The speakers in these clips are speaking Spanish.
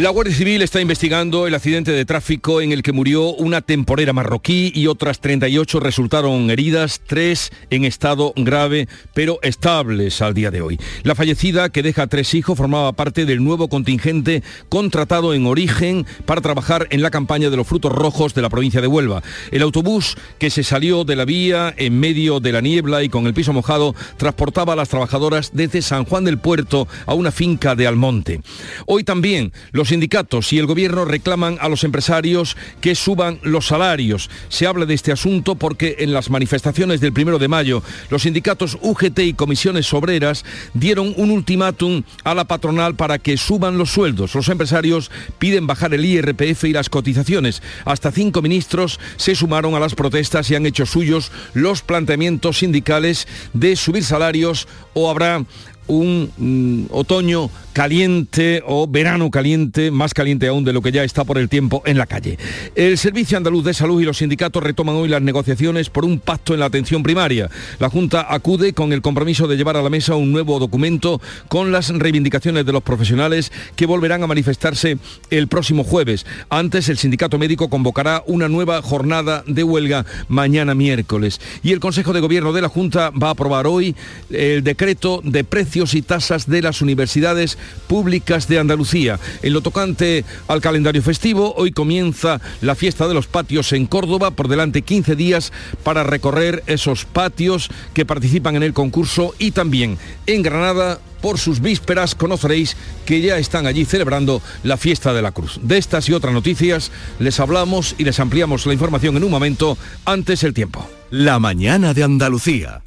La Guardia Civil está investigando el accidente de tráfico en el que murió una temporera marroquí y otras 38 resultaron heridas, tres en estado grave pero estables al día de hoy. La fallecida, que deja tres hijos, formaba parte del nuevo contingente contratado en origen para trabajar en la campaña de los frutos rojos de la provincia de Huelva. El autobús que se salió de la vía en medio de la niebla y con el piso mojado transportaba a las trabajadoras desde San Juan del Puerto a una finca de Almonte. Hoy también los sindicatos y el gobierno reclaman a los empresarios que suban los salarios. Se habla de este asunto porque en las manifestaciones del primero de mayo los sindicatos UGT y comisiones obreras dieron un ultimátum a la patronal para que suban los sueldos. Los empresarios piden bajar el IRPF y las cotizaciones. Hasta cinco ministros se sumaron a las protestas y han hecho suyos los planteamientos sindicales de subir salarios o habrá un mm, otoño caliente o verano caliente, más caliente aún de lo que ya está por el tiempo en la calle. El Servicio Andaluz de Salud y los sindicatos retoman hoy las negociaciones por un pacto en la atención primaria. La Junta acude con el compromiso de llevar a la mesa un nuevo documento con las reivindicaciones de los profesionales que volverán a manifestarse el próximo jueves. Antes, el sindicato médico convocará una nueva jornada de huelga mañana miércoles. Y el Consejo de Gobierno de la Junta va a aprobar hoy el decreto de precios y tasas de las universidades públicas de Andalucía. En lo tocante al calendario festivo, hoy comienza la fiesta de los patios en Córdoba, por delante 15 días para recorrer esos patios que participan en el concurso y también en Granada por sus vísperas conoceréis que ya están allí celebrando la fiesta de la cruz. De estas y otras noticias les hablamos y les ampliamos la información en un momento antes el tiempo. La mañana de Andalucía.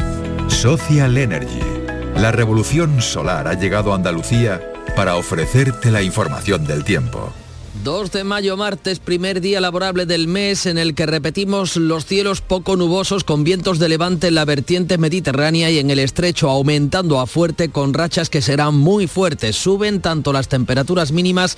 Social Energy. La revolución solar ha llegado a Andalucía para ofrecerte la información del tiempo. 2 de mayo, martes, primer día laborable del mes en el que repetimos los cielos poco nubosos con vientos de levante en la vertiente mediterránea y en el estrecho aumentando a fuerte con rachas que serán muy fuertes. Suben tanto las temperaturas mínimas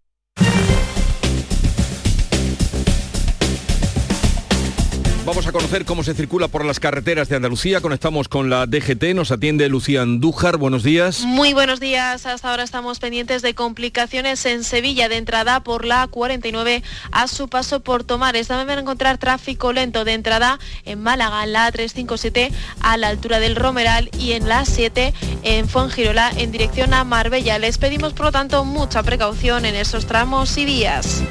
Vamos a conocer cómo se circula por las carreteras de Andalucía. Conectamos con la DGT. Nos atiende Lucía Andújar. Buenos días. Muy buenos días. Hasta ahora estamos pendientes de complicaciones en Sevilla de entrada por la 49 a su paso por Tomares. También van encontrar tráfico lento de entrada en Málaga, en la 357 a la altura del Romeral y en la 7 en Fuengirola en dirección a Marbella. Les pedimos por lo tanto mucha precaución en esos tramos y vías.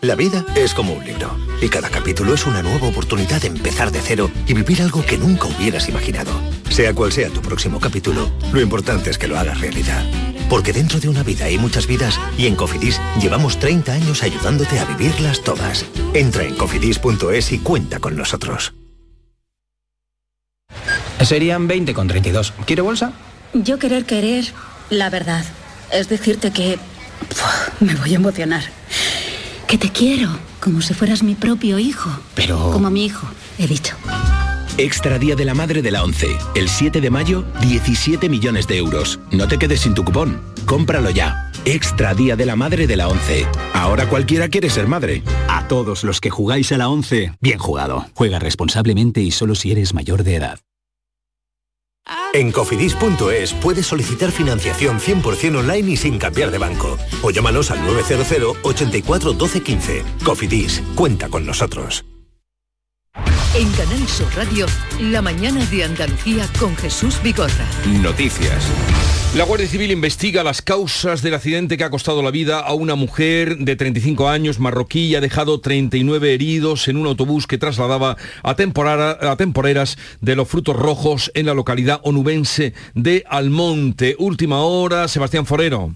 La vida es como un libro y cada capítulo es una nueva oportunidad de empezar de cero y vivir algo que nunca hubieras imaginado. Sea cual sea tu próximo capítulo, lo importante es que lo hagas realidad. Porque dentro de una vida hay muchas vidas y en Cofidis llevamos 30 años ayudándote a vivirlas todas. Entra en cofidis.es y cuenta con nosotros. Serían 20 con 32. ¿Quiere bolsa? Yo querer querer la verdad. Es decirte que... Puf, me voy a emocionar. Que te quiero, como si fueras mi propio hijo. Pero... Como mi hijo, he dicho. Extra Día de la Madre de la ONCE. El 7 de mayo, 17 millones de euros. No te quedes sin tu cupón. Cómpralo ya. Extra Día de la Madre de la ONCE. Ahora cualquiera quiere ser madre. A todos los que jugáis a la ONCE, bien jugado. Juega responsablemente y solo si eres mayor de edad. En cofidis.es puedes solicitar financiación 100% online y sin cambiar de banco. O llámanos al 900 84 12 15. Cofidis, cuenta con nosotros. En Canal Sur Radio, la mañana de Andalucía con Jesús Vigorra. Noticias. La Guardia Civil investiga las causas del accidente que ha costado la vida a una mujer de 35 años marroquí y ha dejado 39 heridos en un autobús que trasladaba a, temporeras de los frutos rojos en la localidad onubense de Almonte. Última hora, Sebastián Forero.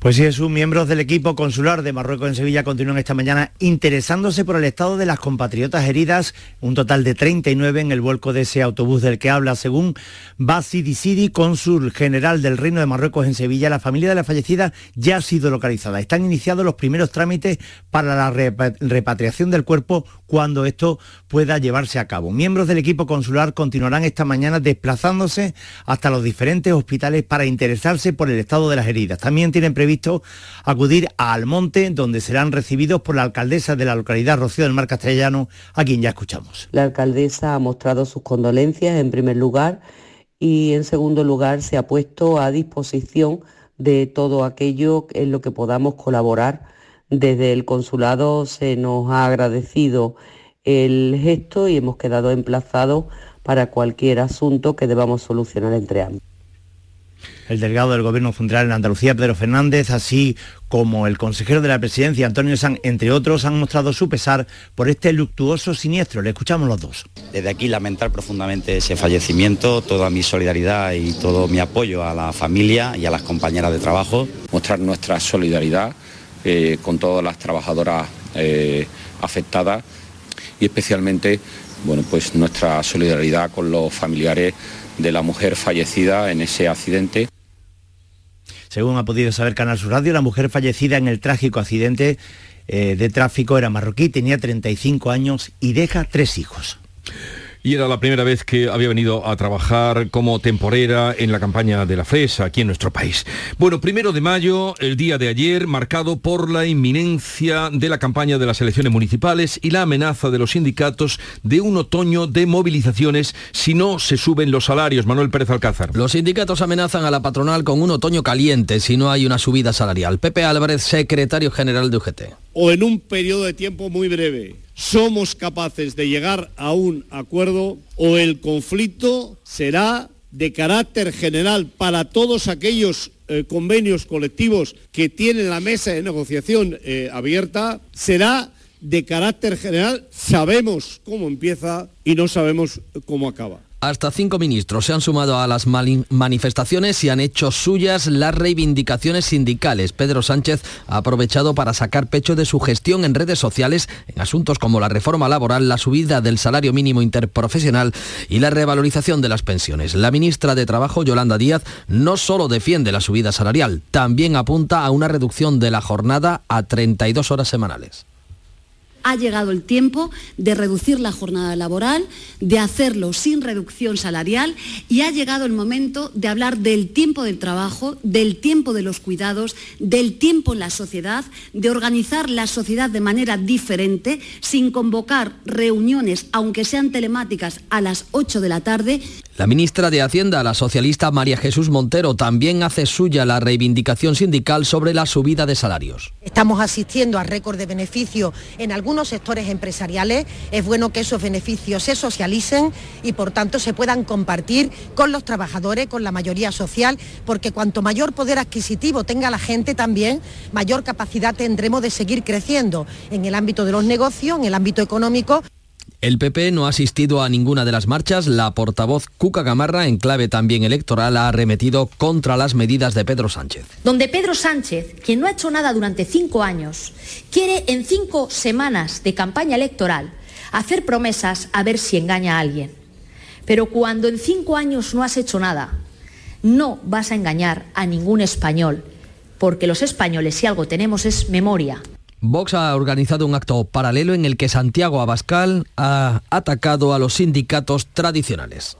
Pues sí, sus miembros del equipo consular de Marruecos en Sevilla continúan esta mañana interesándose por el estado de las compatriotas heridas, un total de 39 en el vuelco de ese autobús del que habla. Según Basi Disidi, cónsul general del Reino de Marruecos en Sevilla, la familia de la fallecida ya ha sido localizada. Están iniciados los primeros trámites para la repatriación del cuerpo cuando esto pueda llevarse a cabo. Miembros del equipo consular continuarán esta mañana desplazándose hasta los diferentes hospitales para interesarse por el estado de las heridas. También tienen previsto visto acudir a Almonte, donde serán recibidos por la alcaldesa de la localidad, Rocío del Mar Castellano, a quien ya escuchamos. La alcaldesa ha mostrado sus condolencias en primer lugar y en segundo lugar se ha puesto a disposición de todo aquello en lo que podamos colaborar. Desde el consulado se nos ha agradecido el gesto y hemos quedado emplazados para cualquier asunto que debamos solucionar entre ambos el delegado del Gobierno Central en Andalucía, Pedro Fernández, así como el consejero de la presidencia, Antonio San, entre otros, han mostrado su pesar por este luctuoso siniestro. Le escuchamos los dos. Desde aquí lamentar profundamente ese fallecimiento, toda mi solidaridad y todo mi apoyo a la familia y a las compañeras de trabajo. Mostrar nuestra solidaridad eh, con todas las trabajadoras eh, afectadas y especialmente bueno, pues nuestra solidaridad con los familiares de la mujer fallecida en ese accidente. Según ha podido saber Canal Sur Radio, la mujer fallecida en el trágico accidente eh, de tráfico era marroquí, tenía 35 años y deja tres hijos y era la primera vez que había venido a trabajar como temporera en la campaña de la fresa aquí en nuestro país. Bueno, primero de mayo, el día de ayer, marcado por la inminencia de la campaña de las elecciones municipales y la amenaza de los sindicatos de un otoño de movilizaciones si no se suben los salarios. Manuel Pérez Alcázar. Los sindicatos amenazan a la patronal con un otoño caliente si no hay una subida salarial. Pepe Álvarez, secretario general de UGT. O en un periodo de tiempo muy breve somos capaces de llegar a un acuerdo o el conflicto será de carácter general para todos aquellos eh, convenios colectivos que tienen la mesa de negociación eh, abierta, será de carácter general. Sabemos cómo empieza y no sabemos cómo acaba. Hasta cinco ministros se han sumado a las manifestaciones y han hecho suyas las reivindicaciones sindicales. Pedro Sánchez ha aprovechado para sacar pecho de su gestión en redes sociales en asuntos como la reforma laboral, la subida del salario mínimo interprofesional y la revalorización de las pensiones. La ministra de Trabajo, Yolanda Díaz, no solo defiende la subida salarial, también apunta a una reducción de la jornada a 32 horas semanales ha llegado el tiempo de reducir la jornada laboral, de hacerlo sin reducción salarial y ha llegado el momento de hablar del tiempo del trabajo, del tiempo de los cuidados, del tiempo en la sociedad, de organizar la sociedad de manera diferente, sin convocar reuniones, aunque sean telemáticas, a las 8 de la tarde. La ministra de Hacienda, la socialista María Jesús Montero, también hace suya la reivindicación sindical sobre la subida de salarios. Estamos asistiendo a récord de beneficio en algunos sectores empresariales. Es bueno que esos beneficios se socialicen y por tanto se puedan compartir con los trabajadores, con la mayoría social, porque cuanto mayor poder adquisitivo tenga la gente también, mayor capacidad tendremos de seguir creciendo en el ámbito de los negocios, en el ámbito económico. El PP no ha asistido a ninguna de las marchas. La portavoz Cuca Gamarra, en clave también electoral, ha arremetido contra las medidas de Pedro Sánchez. Donde Pedro Sánchez, quien no ha hecho nada durante cinco años, quiere en cinco semanas de campaña electoral hacer promesas a ver si engaña a alguien. Pero cuando en cinco años no has hecho nada, no vas a engañar a ningún español, porque los españoles si algo tenemos es memoria. Vox ha organizado un acto paralelo en el que Santiago Abascal ha atacado a los sindicatos tradicionales.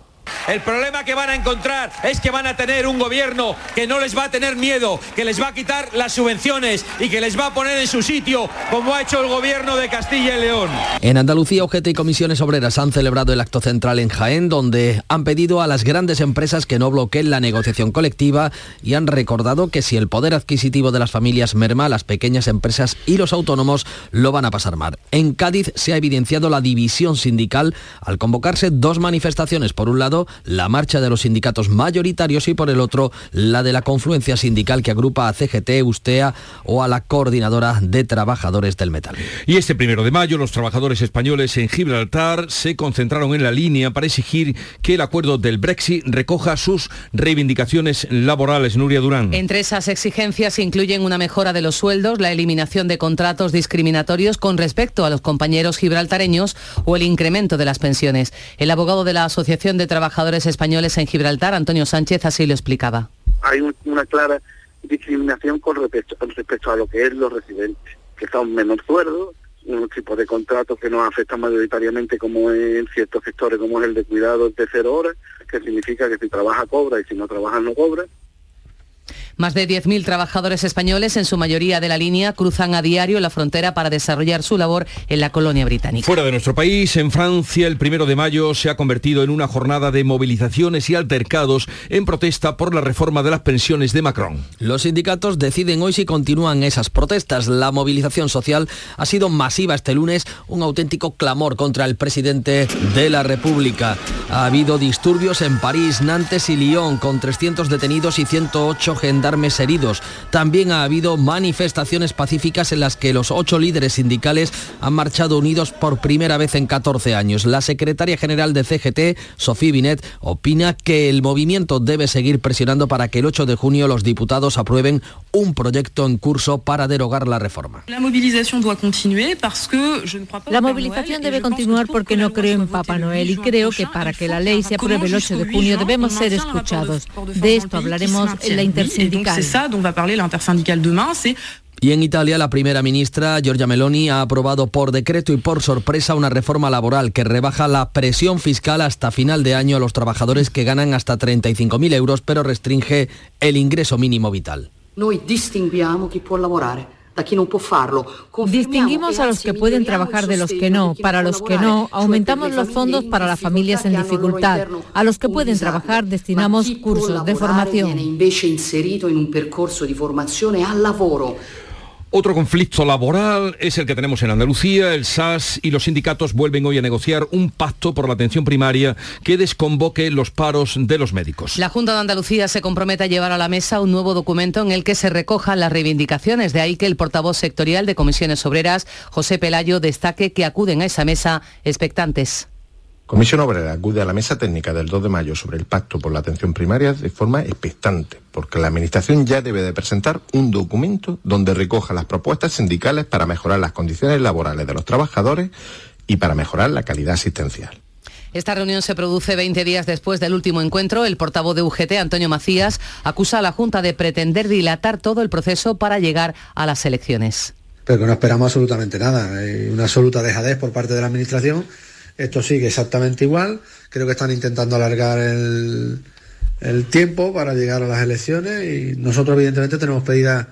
El problema que van a encontrar es que van a tener un gobierno que no les va a tener miedo, que les va a quitar las subvenciones y que les va a poner en su sitio, como ha hecho el gobierno de Castilla y León. En Andalucía, OGT y comisiones obreras han celebrado el acto central en Jaén, donde han pedido a las grandes empresas que no bloqueen la negociación colectiva y han recordado que si el poder adquisitivo de las familias merma, las pequeñas empresas y los autónomos lo van a pasar mal. En Cádiz se ha evidenciado la división sindical al convocarse dos manifestaciones. Por un lado, lado, la marcha de los sindicatos mayoritarios y por el otro, la de la confluencia sindical que agrupa a CGT, Ustea o a la coordinadora de trabajadores del metal. Y este primero de mayo, los trabajadores españoles en Gibraltar se concentraron en la línea para exigir que el acuerdo del Brexit recoja sus reivindicaciones laborales. Nuria Durán. Entre esas exigencias incluyen una mejora de los sueldos, la eliminación de contratos discriminatorios con respecto a los compañeros gibraltareños o el incremento de las pensiones. El abogado de la Asociación de Trabajadores Españoles en Gibraltar, Antonio Sánchez, así lo explicaba. Hay una clara discriminación con respecto, a lo que es los residentes, que son menos sueldos, un tipo de contratos que nos afectan mayoritariamente como en ciertos sectores, como es el de cuidados de cero horas, que significa que si trabaja cobra y si no trabaja no cobra. Más de 10.000 trabajadores españoles, en su mayoría de la línea, cruzan a diario la frontera para desarrollar su labor en la colonia británica. Fuera de nuestro país, en Francia, el primero de mayo se ha convertido en una jornada de movilizaciones y altercados en protesta por la reforma de las pensiones de Macron. Los sindicatos deciden hoy si continúan esas protestas. La movilización social ha sido masiva este lunes, un auténtico clamor contra el presidente de la República. Ha habido disturbios en París, Nantes y Lyon, con 300 detenidos y 108 gendarmes heridos. También ha habido manifestaciones pacíficas en las que los ocho líderes sindicales han marchado unidos por primera vez en 14 años. La secretaria general de CGT, Sofía Binet, opina que el movimiento debe seguir presionando para que el 8 de junio los diputados aprueben un proyecto en curso para derogar la reforma. La movilización debe continuar porque no creo en Papá Noel y creo que para que la ley se apruebe el 8 de junio debemos ser escuchados. De esto hablaremos en la Y en Italia, la primera ministra, Giorgia Meloni, ha aprobado por decreto y por sorpresa una reforma laboral que rebaja la presión fiscal hasta final de año a los trabajadores que ganan hasta 35.000 euros, pero restringe el ingreso mínimo vital. Noi distinguiamo chi può lavorare Distinguimos a los que pueden trabajar de los que no. Para los que no, aumentamos los fondos para las familias en dificultad. A los que pueden trabajar destinamos cursos de formación. Otro conflicto laboral es el que tenemos en Andalucía. El SAS y los sindicatos vuelven hoy a negociar un pacto por la atención primaria que desconvoque los paros de los médicos. La Junta de Andalucía se compromete a llevar a la mesa un nuevo documento en el que se recojan las reivindicaciones. De ahí que el portavoz sectorial de Comisiones Obreras, José Pelayo, destaque que acuden a esa mesa expectantes. Comisión Obrera acude a la mesa técnica del 2 de mayo sobre el pacto por la atención primaria de forma expectante, porque la Administración ya debe de presentar un documento donde recoja las propuestas sindicales para mejorar las condiciones laborales de los trabajadores y para mejorar la calidad asistencial. Esta reunión se produce 20 días después del último encuentro. El portavoz de UGT, Antonio Macías, acusa a la Junta de pretender dilatar todo el proceso para llegar a las elecciones. Pero que no esperamos absolutamente nada. Hay una absoluta dejadez por parte de la Administración esto sigue exactamente igual. Creo que están intentando alargar el, tiempo para llegar a las elecciones y nosotros evidentemente tenemos pedida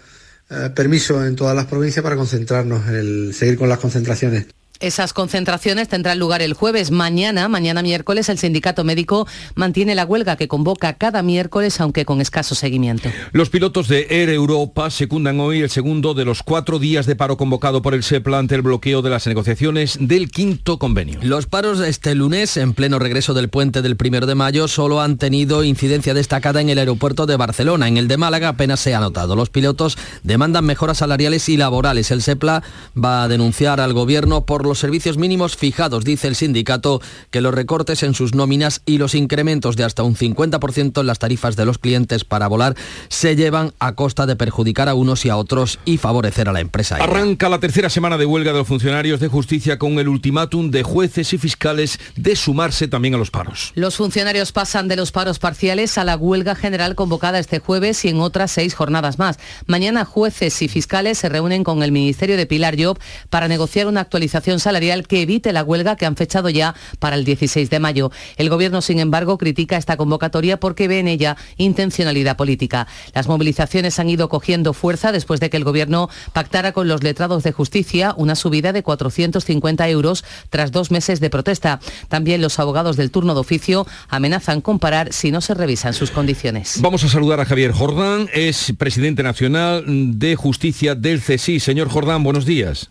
eh, permiso en todas las provincias para concentrarnos, el seguir con las concentraciones. Esas concentraciones tendrán lugar el jueves. Mañana, mañana miércoles, el sindicato médico mantiene la huelga que convoca cada miércoles, aunque con escaso seguimiento. Los pilotos de Air Europa secundan hoy el segundo de los cuatro días de paro convocado por el SEPLA ante el bloqueo de las negociaciones del quinto convenio. Los paros de este lunes, en pleno regreso del puente del primero de mayo, solo han tenido incidencia destacada en el aeropuerto de Barcelona. En el de Málaga apenas se ha notado. Los pilotos demandan mejoras salariales y laborales. El SEPLA va a denunciar al gobierno por los servicios mínimos fijados. Dice el sindicato que los recortes en sus nóminas y los incrementos de hasta un 50% en las tarifas de los clientes para volar se llevan a costa de perjudicar a unos y a otros y favorecer a la empresa. Arranca la tercera semana de huelga de los funcionarios de justicia con el ultimátum de jueces y fiscales de sumarse también a los paros. Los funcionarios pasan de los paros parciales a la huelga general convocada este jueves y en otras seis jornadas más. Mañana jueces y fiscales se reúnen con el Ministerio de Pilar Job para negociar una actualización salarial que evite la huelga que han fechado ya para el 16 de mayo. El Gobierno, sin embargo, critica esta convocatoria porque ve en ella intencionalidad política. Las movilizaciones han ido cogiendo fuerza después de que el Gobierno pactara con los letrados de justicia una subida de 450 euros tras dos meses de protesta. También los abogados del turno de oficio amenazan con parar si no se revisan sus condiciones. Vamos a saludar a Javier Jordán, es presidente nacional de justicia del CSI. Señor Jordán, buenos días.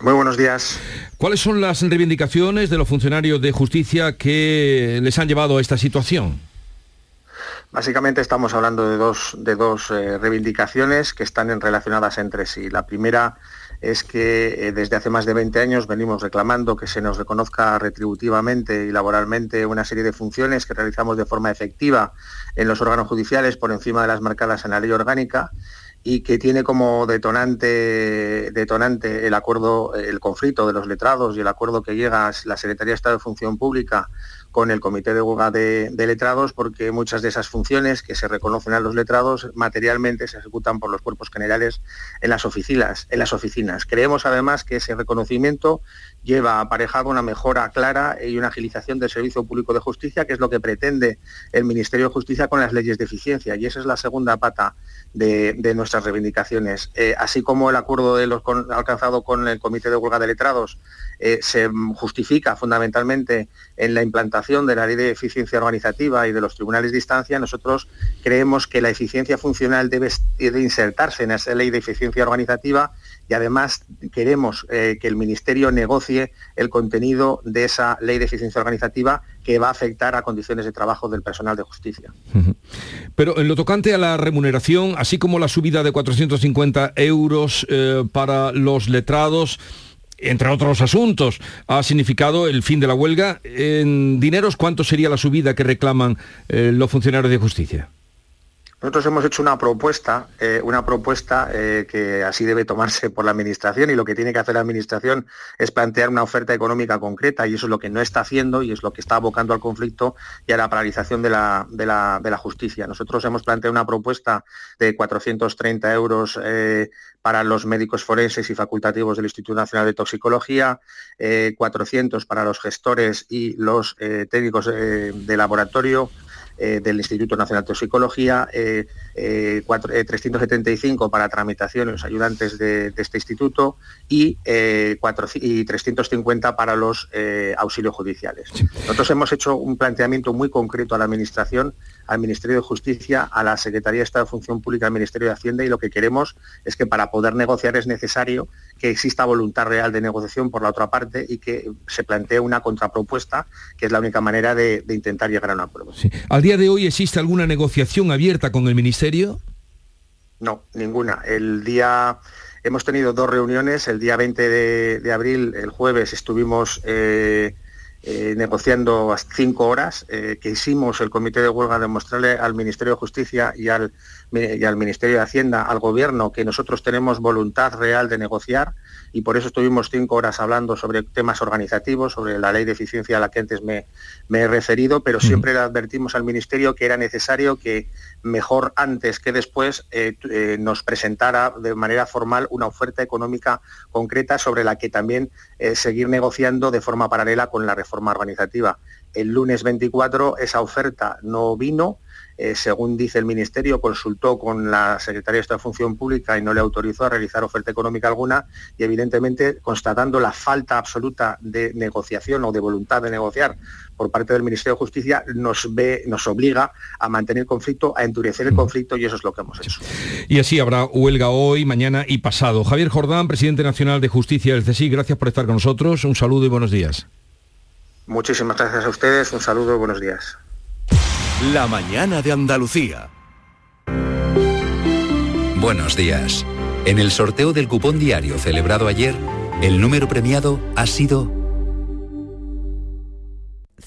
Muy buenos días. ¿Cuáles son las reivindicaciones de los funcionarios de justicia que les han llevado a esta situación? Básicamente estamos hablando de dos, de dos eh, reivindicaciones que están relacionadas entre sí. La primera es que eh, desde hace más de 20 años venimos reclamando que se nos reconozca retributivamente y laboralmente una serie de funciones que realizamos de forma efectiva en los órganos judiciales por encima de las marcadas en la ley orgánica y que tiene como detonante, detonante el acuerdo, el conflicto de los letrados y el acuerdo que llega la Secretaría de Estado de Función Pública con el Comité de Huelga de, Letrados porque muchas de esas funciones que se reconocen a los letrados materialmente se ejecutan por los cuerpos generales en las oficinas. Creemos además que ese reconocimiento lleva aparejado una mejora clara y una agilización del servicio público de justicia, que es lo que pretende el Ministerio de Justicia con las leyes de eficiencia. Y esa es la segunda pata de, nuestras reivindicaciones. Eh, así como el acuerdo alcanzado con el Comité de Huelga de Letrados eh, se justifica fundamentalmente en la implantación de la ley de eficiencia organizativa y de los tribunales de instancia, nosotros creemos que la eficiencia funcional debe, insertarse en esa ley de eficiencia organizativa y además queremos eh, que el Ministerio negocie el contenido de esa ley de eficiencia organizativa que va a afectar a condiciones de trabajo del personal de justicia. Pero en lo tocante a la remuneración, así como la subida de 450 euros eh, para los letrados, entre otros asuntos, ha significado el fin de la huelga. En dineros, ¿cuánto sería la subida que reclaman eh, los funcionarios de justicia? Nosotros hemos hecho una propuesta, eh, una propuesta eh, que así debe tomarse por la Administración y lo que tiene que hacer la Administración es plantear una oferta económica concreta y eso es lo que no está haciendo y es lo que está abocando al conflicto y a la paralización de la, justicia. Nosotros hemos planteado una propuesta de 430 euros eh, para los médicos forenses y facultativos del Instituto Nacional de Toxicología, 400 para los gestores y los técnicos de laboratorio, eh, del Instituto Nacional de Toxicología, 375 eh, eh, para tramitación los ayudantes de, este instituto y, 350 para los auxilios judiciales. Nosotros hemos hecho un planteamiento muy concreto a la Administración, al Ministerio de Justicia, a la Secretaría de Estado de Función Pública, al Ministerio de Hacienda y lo que queremos es que para poder negociar es necesario que exista voluntad real de negociación por la otra parte y que se plantee una contrapropuesta, que es la única manera de, intentar llegar a un acuerdo. ¿Al día de hoy existe alguna negociación abierta con el Ministerio? No, ninguna. El día hemos tenido dos reuniones. El día 20 de, abril, el jueves, estuvimos eh, eh, negociando cinco horas, eh, que hicimos el comité de huelga de mostrarle al Ministerio de Justicia y al, y al Ministerio de Hacienda, al Gobierno, que nosotros tenemos voluntad real de negociar y por eso estuvimos cinco horas hablando sobre temas organizativos, sobre la ley de eficiencia a la que antes me, he referido, pero siempre le advertimos al Ministerio que era necesario que mejor antes que después eh, eh, nos presentara de manera formal una oferta económica concreta sobre la que también eh, seguir negociando de forma paralela con la reforma organizativa. El lunes 24 esa oferta no vino, eh, según dice el Ministerio, consultó con la Secretaría de Estado de Función Pública y no le autorizó a realizar oferta económica alguna y evidentemente constatando la falta absoluta de negociación o de voluntad de negociar por parte del Ministerio de Justicia nos ve, nos obliga a mantener el conflicto, a endurecer el mm. conflicto y eso es lo que hemos hecho. Y así habrá huelga hoy, mañana y pasado. Javier Jordán, presidente nacional de Justicia del CSI, gracias por estar con nosotros. Un saludo y buenos días. Muchísimas gracias a ustedes, un saludo y buenos días. La mañana de Andalucía. Buenos días. En el sorteo del cupón diario celebrado ayer, el número premiado ha sido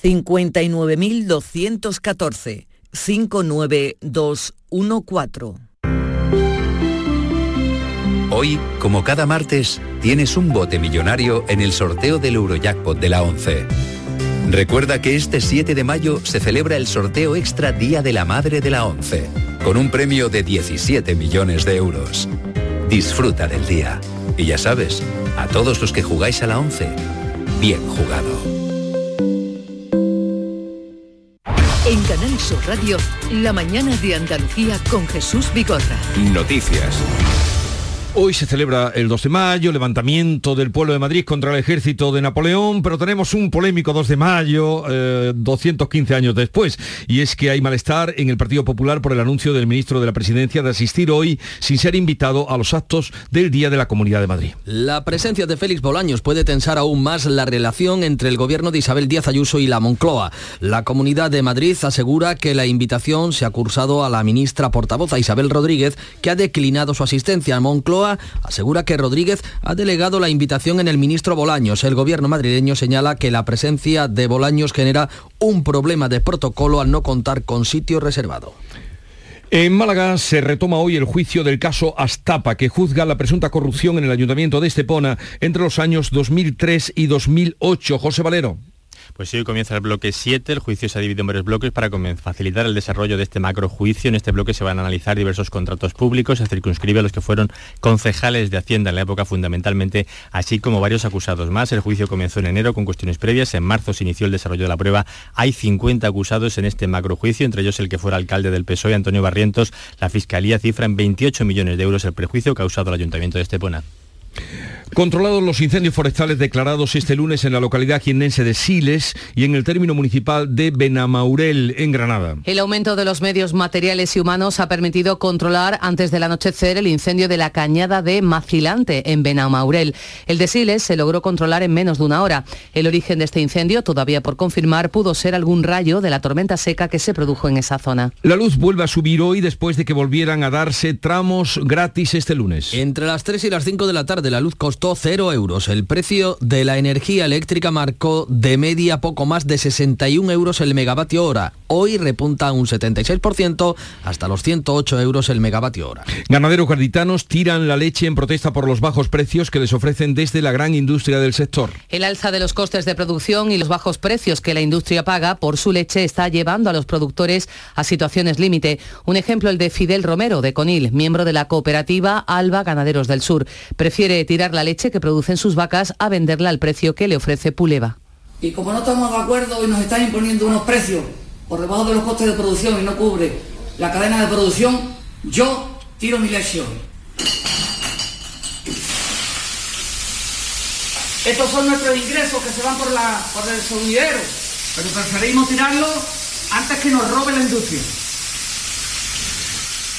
59.214 59214. Hoy, como cada martes, tienes un bote millonario en el sorteo del Eurojackpot de la 11. Recuerda que este 7 de mayo se celebra el sorteo extra Día de la Madre de la ONCE, con un premio de 17 millones de euros. Disfruta del día. Y ya sabes, a todos los que jugáis a la ONCE, bien jugado. En Canal Sur Radio, la mañana de Andalucía con Jesús Bigorra. Noticias. Hoy se celebra el 2 de mayo, levantamiento del pueblo de Madrid contra el ejército de Napoleón, pero tenemos un polémico 2 de mayo, 215 eh, años después, y es que hay malestar en el Partido Popular por el anuncio del ministro de la Presidencia de asistir hoy sin ser invitado a los actos del Día de la Comunidad de Madrid. La presencia de Félix Bolaños puede tensar aún más la relación entre el gobierno de Isabel Díaz Ayuso y la Moncloa. La Comunidad de Madrid asegura que la invitación se ha cursado a la ministra portavoz, a Isabel Rodríguez, que ha declinado su asistencia. a Moncloa asegura que Rodríguez ha delegado la invitación en el ministro Bolaños. El gobierno madrileño señala que la presencia de Bolaños genera un problema de protocolo al no contar con sitio reservado. En Málaga se retoma hoy el juicio del caso Astapa, que juzga la presunta corrupción en el ayuntamiento de Estepona entre los años 2003 y 2008. José Valero. Pues hoy comienza el bloque 7, el juicio se ha dividido en varios bloques para facilitar el desarrollo de este macro juicio. En este bloque se van a analizar diversos contratos públicos, se circunscribe a los que fueron concejales de Hacienda en la época fundamentalmente, así como varios acusados más. El juicio comenzó en enero con cuestiones previas, en marzo se inició el desarrollo de la prueba. Hay 50 acusados en este macro juicio, entre ellos el que fuera alcalde del PSOE, Antonio Barrientos. La Fiscalía cifra en 28 millones de euros el prejuicio causado al Ayuntamiento de Estepona. Controlados los incendios forestales declarados este lunes en la localidad jiennense de Siles y en el término municipal de Benamaurel, en Granada. El aumento de los medios materiales y humanos ha permitido controlar antes del anochecer el incendio de la cañada de Macilante, en Benamaurel. El de Siles se logró controlar en menos de una hora. El origen de este incendio, todavía por confirmar, pudo ser algún rayo de la tormenta seca que se produjo en esa zona. La luz vuelve a subir hoy después de que volvieran a darse tramos gratis este lunes. Entre las 3 y las 5 de la tarde la luz costó 0 euros. El precio de la energía eléctrica marcó de media poco más de 61 euros el megavatio hora. Hoy repunta un 76% hasta los 108 euros el megavatio hora. Ganaderos gaditanos tiran la leche en protesta por los bajos precios que les ofrecen desde la gran industria del sector. El alza de los costes de producción y los bajos precios que la industria paga por su leche está llevando a los productores a situaciones límite. Un ejemplo el de Fidel Romero de Conil, miembro de la cooperativa Alba Ganaderos del Sur. Prefiere tirar la leche que producen sus vacas a venderla al precio que le ofrece Puleva. Y como no estamos de acuerdo y nos están imponiendo unos precios por debajo de los costes de producción y no cubre la cadena de producción, yo tiro mi leche. Estos son nuestros ingresos que se van por, la, el sonidero, pero preferimos tirarlo antes que nos robe la industria.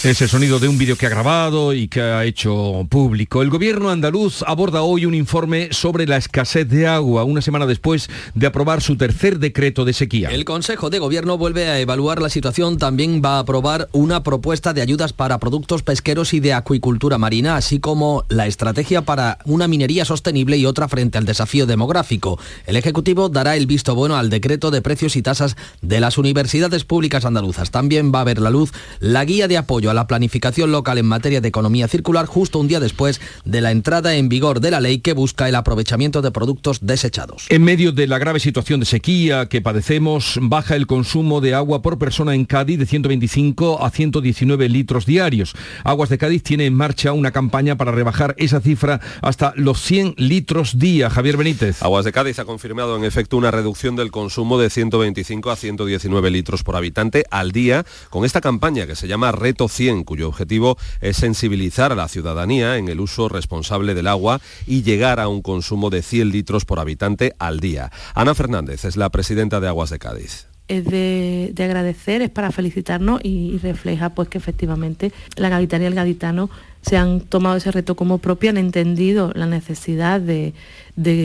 Es el sonido de un vídeo que ha grabado y que ha hecho público. El gobierno andaluz aborda hoy un informe sobre la escasez de agua, una semana después de aprobar su tercer decreto de sequía. El Consejo de Gobierno vuelve a evaluar la situación. También va a aprobar una propuesta de ayudas para productos pesqueros y de acuicultura marina, así como la estrategia para una minería sostenible y otra frente al desafío demográfico. El Ejecutivo dará el visto bueno al decreto de precios y tasas de las universidades públicas andaluzas. También va a ver la luz la guía de apoyo a la planificación local en materia de economía circular justo un día después de la entrada en vigor de la ley que busca el aprovechamiento de productos desechados. En medio de la grave situación de sequía que padecemos, baja el consumo de agua por persona en Cádiz de 125 a 119 litros diarios. Aguas de Cádiz tiene en marcha una campaña para rebajar esa cifra hasta los 100 litros día. Javier Benítez. Aguas de Cádiz ha confirmado en efecto una reducción del consumo de 125 a 119 litros por habitante al día con esta campaña que se llama Reto 100, cuyo objetivo es sensibilizar a la ciudadanía en el uso responsable del agua y llegar a un consumo de 100 litros por habitante al día. Ana Fernández es la presidenta de Aguas de Cádiz es de, agradecer, es para felicitarnos y, refleja pues que efectivamente la gaditana y el gaditano se han tomado ese reto como propio, han entendido la necesidad de,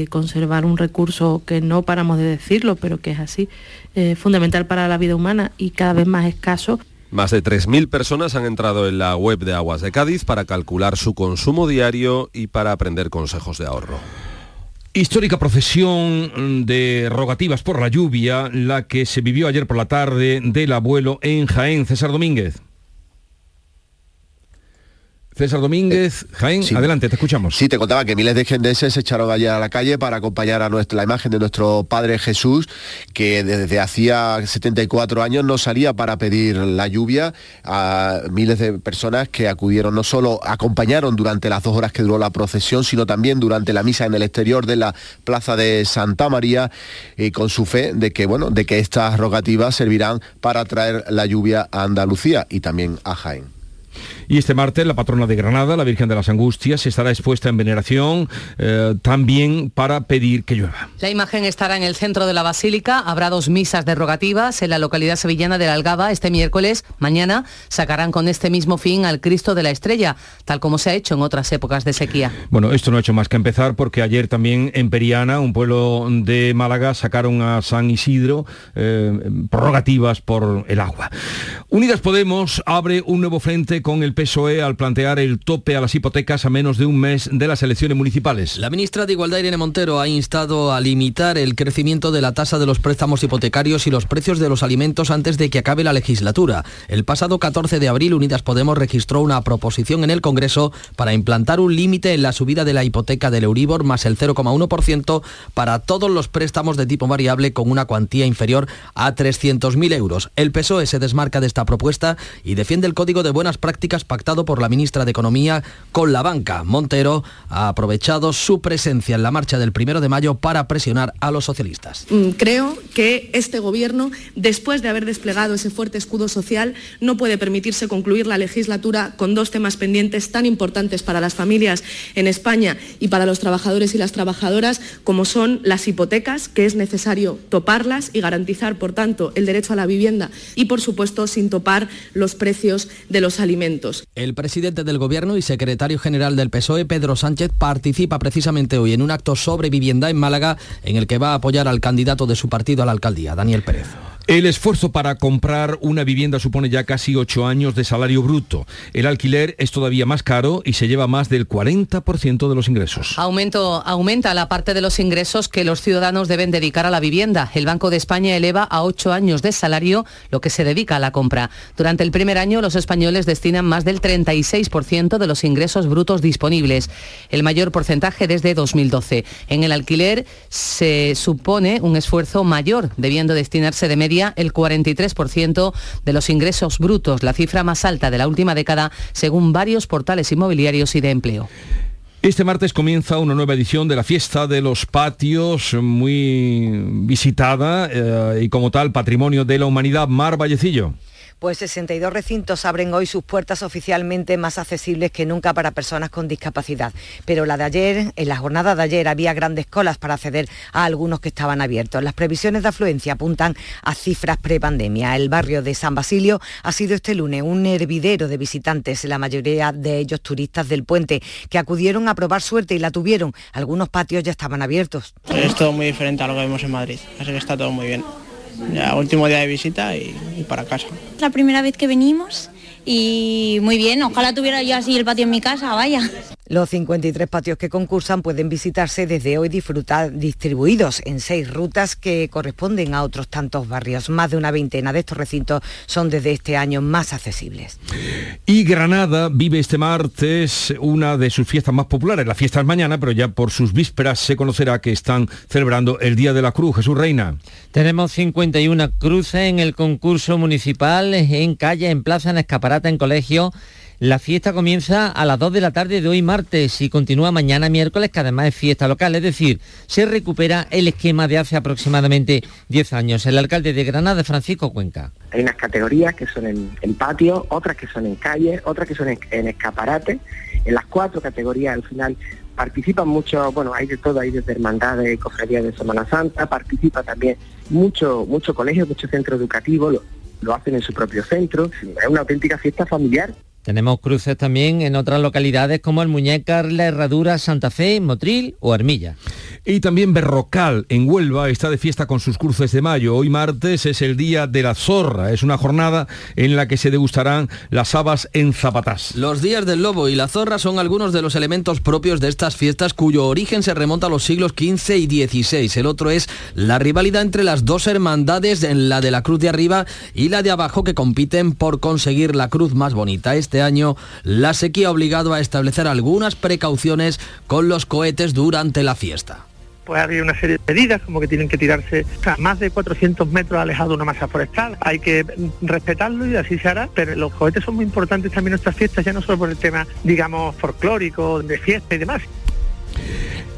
conservar un recurso que no paramos de decirlo, pero que es así, eh, fundamental para la vida humana y cada vez más escaso más de 3.000 personas han entrado en la web de Aguas de Cádiz para calcular su consumo diario y para aprender consejos de ahorro. Histórica procesión de rogativas por la lluvia, la que se vivió ayer por la tarde del abuelo en Jaén. César Domínguez. César Domínguez, Jaén, adelante, te escuchamos. Sí, te contaba que miles de gendenses se echaron ayer a la calle para acompañar a nuestra, la imagen de nuestro Padre Jesús, que desde hacía 74 años no salía para pedir la lluvia a miles de personas que acudieron, no solo acompañaron durante las dos horas que duró la procesión, sino también durante la misa en el exterior de la plaza de Santa María, y con su fe de que, bueno, de que estas rogativas servirán para traer la lluvia a Andalucía y también a Jaén. Y este martes la patrona de Granada, la Virgen de las Angustias, estará expuesta en veneración eh, también para pedir que llueva. La imagen estará en el centro de la Basílica. Habrá dos misas derogativas en la localidad sevillana de la Algaba este miércoles. Mañana sacarán con este mismo fin al Cristo de la Estrella, tal como se ha hecho en otras épocas de sequía. Bueno, esto no ha hecho más que empezar porque ayer también en Periana, un pueblo de Málaga, sacaron a San Isidro eh, prorrogativas por el agua. Unidas Podemos abre un nuevo frente con el PSOE al plantear el tope a las hipotecas a menos de un mes de las elecciones municipales. La ministra de Igualdad, Irene Montero, ha instado a limitar el crecimiento de la tasa de los préstamos hipotecarios y los precios de los alimentos antes de que acabe la legislatura. El pasado 14 de abril, Unidas Podemos registró una proposición en el Congreso para implantar un límite en la subida de la hipoteca del Euribor más el 0,1% para todos los préstamos de tipo variable con una cuantía inferior a 300.000 euros. El PSOE se desmarca de esta propuesta y defiende el código de buenas prácticas pactado por la ministra de Economía con la banca. Montero ha aprovechado su presencia en la marcha del primero de mayo para presionar a los socialistas. Mm, Creo que este gobierno, después de haber desplegado ese fuerte escudo social, no puede permitirse concluir la legislatura con dos temas pendientes tan importantes para las familias en España y para los trabajadores y las trabajadoras, como son las hipotecas, que es necesario toparlas y garantizar, por tanto, el derecho a la vivienda y, por supuesto, sin topar los precios de los alimentos. El presidente del Gobierno y secretario general del PSOE, Pedro Sánchez, participa precisamente hoy en un acto sobre vivienda en Málaga en el que va a apoyar al candidato de su partido a la alcaldía, Daniel Pérez. El esfuerzo para comprar una vivienda supone ya casi ocho años de salario bruto. El alquiler es todavía más caro y se lleva más del 40% de los ingresos. Aumento, aumenta la parte de los ingresos que los ciudadanos deben dedicar a la vivienda. El Banco de España eleva a ocho años de salario lo que se dedica a la compra. Durante el primer año los españoles destinan más del 36% de los ingresos brutos disponibles, el mayor porcentaje desde 2012. En el alquiler se supone un esfuerzo mayor, debiendo destinarse de media el 43% de los ingresos brutos, la cifra más alta de la última década, según varios portales inmobiliarios y de empleo. Este martes comienza una nueva edición de la fiesta de los patios, muy visitada eh, y como tal patrimonio de la humanidad. Mar Vallecillo. Pues 62 recintos abren hoy sus puertas oficialmente más accesibles que nunca para personas con discapacidad. Pero la de ayer, en la jornada de ayer, había grandes colas para acceder a algunos que estaban abiertos. Las previsiones de afluencia apuntan a cifras prepandemia. El barrio de San Basilio ha sido este lunes un hervidero de visitantes, la mayoría de ellos turistas del puente, que acudieron a probar suerte y la tuvieron. Algunos patios ya estaban abiertos. Es todo muy diferente a lo que vemos en Madrid, así que está todo muy bien. Ya último día de visita y, y para casa. La primera vez que venimos y muy bien, ojalá tuviera yo así el patio en mi casa, vaya. Los 53 patios que concursan pueden visitarse desde hoy disfrutar distribuidos en seis rutas que corresponden a otros tantos barrios. Más de una veintena de estos recintos son desde este año más accesibles. Y Granada vive este martes una de sus fiestas más populares. La fiesta es mañana, pero ya por sus vísperas se conocerá que están celebrando el Día de la Cruz. Jesús Reina. Tenemos 51 cruces en el concurso municipal, en calle, en plaza, en escaparata, en colegio. La fiesta comienza a las 2 de la tarde de hoy martes y continúa mañana miércoles, que además es fiesta local, es decir, se recupera el esquema de hace aproximadamente 10 años. El alcalde de Granada, Francisco Cuenca. Hay unas categorías que son en, en patio, otras que son en calle, otras que son en, escaparate. En las cuatro categorías al final participan mucho, bueno, hay de todo, hay desde hermandades, cofradías de Semana Santa, participa también mucho, mucho colegio, mucho centro educativo, lo hacen en su propio centro, es una auténtica fiesta familiar. Tenemos cruces también en otras localidades como el Muñecar, La Herradura, Santa Fe, Motril o Armilla. Y también Berrocal, en Huelva, está de fiesta con sus cruces de mayo. Hoy martes es el Día de la Zorra. Es una jornada en la que se degustarán las habas en zapatás. Los días del lobo y la zorra son algunos de los elementos propios de estas fiestas cuyo origen se remonta a los siglos XV y XVI. El otro es la rivalidad entre las dos hermandades, en la de la cruz de arriba y la de abajo, que compiten por conseguir la cruz más bonita. Este año la sequía ha obligado a establecer algunas precauciones con los cohetes durante la fiesta pues hay una serie de medidas como que tienen que tirarse sea, más de 400 metros alejado de una masa forestal. Hay que respetarlo y así se hará, pero los cohetes son muy importantes también nuestras fiestas, ya no solo por el tema, digamos, folclórico, de fiesta y demás.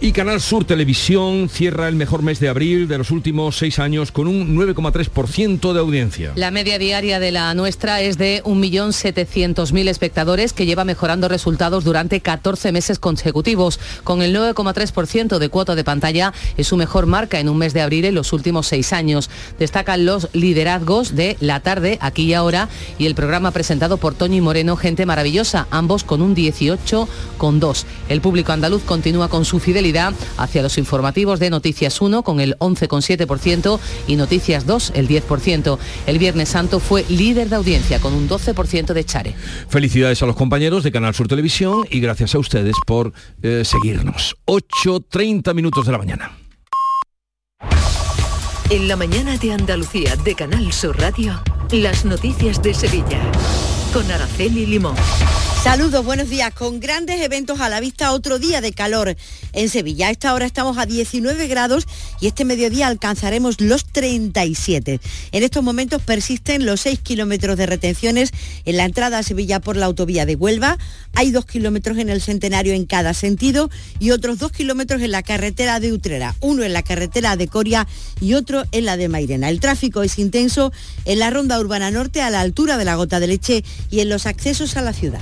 Y Canal Sur Televisión cierra el mejor mes de abril de los últimos seis años con un 9,3% de audiencia. La media diaria de la nuestra es de 1.700.000 espectadores que lleva mejorando resultados durante 14 meses consecutivos. Con el 9,3% de cuota de pantalla es su mejor marca en un mes de abril en los últimos seis años. Destacan los liderazgos de La Tarde, Aquí y Ahora y el programa presentado por Toño y Moreno, Gente Maravillosa, ambos con un 18,2. El público andaluz continúa con su fidelidad hacia los informativos de Noticias 1 con el 11,7% y Noticias 2 el 10%. El Viernes Santo fue líder de audiencia con un 12% de Chare. Felicidades a los compañeros de Canal Sur Televisión y gracias a ustedes por eh, seguirnos. 8.30 minutos de la mañana. En la mañana de Andalucía de Canal Sur Radio, las noticias de Sevilla con Araceli Limón. Saludos, buenos días. Con grandes eventos a la vista, otro día de calor en Sevilla. A esta hora estamos a 19 grados y este mediodía alcanzaremos los 37. En estos momentos persisten los 6 kilómetros de retenciones en la entrada a Sevilla por la autovía de Huelva. Hay 2 kilómetros en el centenario en cada sentido y otros 2 kilómetros en la carretera de Utrera. Uno en la carretera de Coria y otro en la de Mairena. El tráfico es intenso en la ronda urbana norte a la altura de la gota de leche y en los accesos a la ciudad.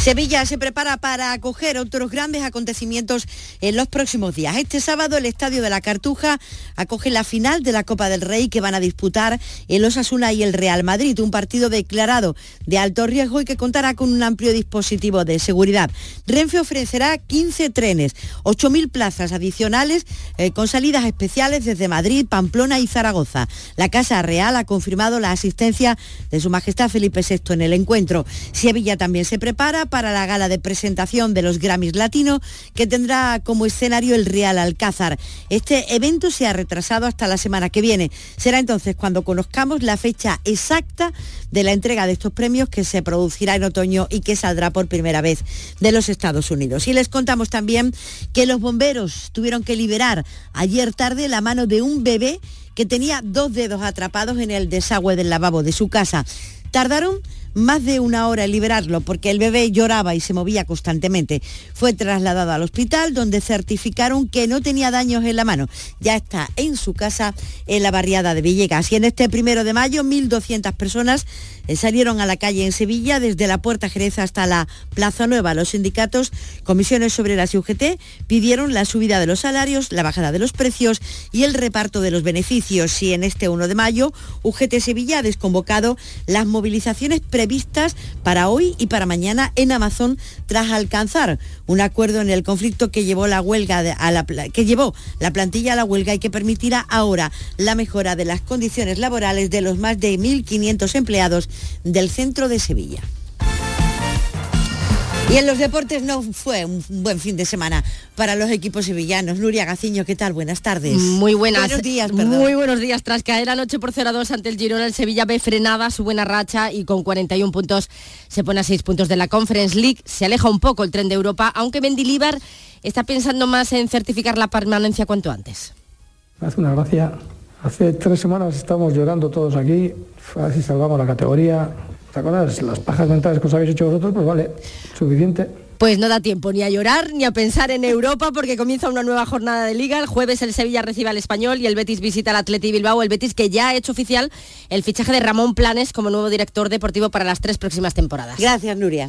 Sevilla se prepara para acoger otros grandes acontecimientos en los próximos días. Este sábado el Estadio de la Cartuja acoge la final de la Copa del Rey que van a disputar el Osasuna y el Real Madrid, un partido declarado de alto riesgo y que contará con un amplio dispositivo de seguridad. Renfe ofrecerá 15 trenes, 8.000 plazas adicionales eh, con salidas especiales desde Madrid, Pamplona y Zaragoza. La Casa Real ha confirmado la asistencia de Su Majestad Felipe VI en el encuentro. Sevilla también se prepara para la gala de presentación de los Grammys Latino que tendrá como escenario el Real Alcázar. Este evento se ha retrasado hasta la semana que viene. Será entonces cuando conozcamos la fecha exacta de la entrega de estos premios que se producirá en otoño y que saldrá por primera vez de los Estados Unidos. Y les contamos también que los bomberos tuvieron que liberar ayer tarde la mano de un bebé que tenía dos dedos atrapados en el desagüe del lavabo de su casa. Tardaron más de una hora en liberarlo porque el bebé lloraba y se movía constantemente. Fue trasladado al hospital donde certificaron que no tenía daños en la mano. Ya está en su casa en la barriada de Villegas. Y en este primero de mayo, 1.200 personas eh, salieron a la calle en Sevilla desde la Puerta Jerez hasta la Plaza Nueva. Los sindicatos, comisiones obreras y UGT pidieron la subida de los salarios, la bajada de los precios y el reparto de los beneficios. Y en este 1 de mayo, UGT Sevilla ha desconvocado las movilizaciones previstas para hoy y para mañana en Amazon tras alcanzar un acuerdo en el conflicto que llevó la huelga a la, que llevó la plantilla a la huelga y que permitirá ahora la mejora de las condiciones laborales de los más de 1.500 empleados del centro de Sevilla. Y en los deportes no fue un buen fin de semana para los equipos sevillanos. Nuria Gaciño, ¿qué tal? Buenas tardes. Muy buenas. Buenos días, perdón. Muy buenos días. Tras caer anoche por 0-2 ante el Girona, el Sevilla ve frenada su buena racha y con 41 puntos se pone a 6 puntos de la Conference League. Se aleja un poco el tren de Europa, aunque Mendilibar está pensando más en certificar la permanencia cuanto antes. Hace una gracia. Hace tres semanas estamos llorando todos aquí, a ver si salvamos la categoría. ¿Te acuerdas? Las pajas mentales que os habéis hecho vosotros, pues vale, suficiente. Pues no da tiempo ni a llorar ni a pensar en Europa porque comienza una nueva jornada de liga. El jueves el Sevilla recibe al Español y el Betis visita al Atleti Bilbao. El Betis que ya ha hecho oficial el fichaje de Ramón Planes como nuevo director deportivo para las tres próximas temporadas. Gracias, Nuria.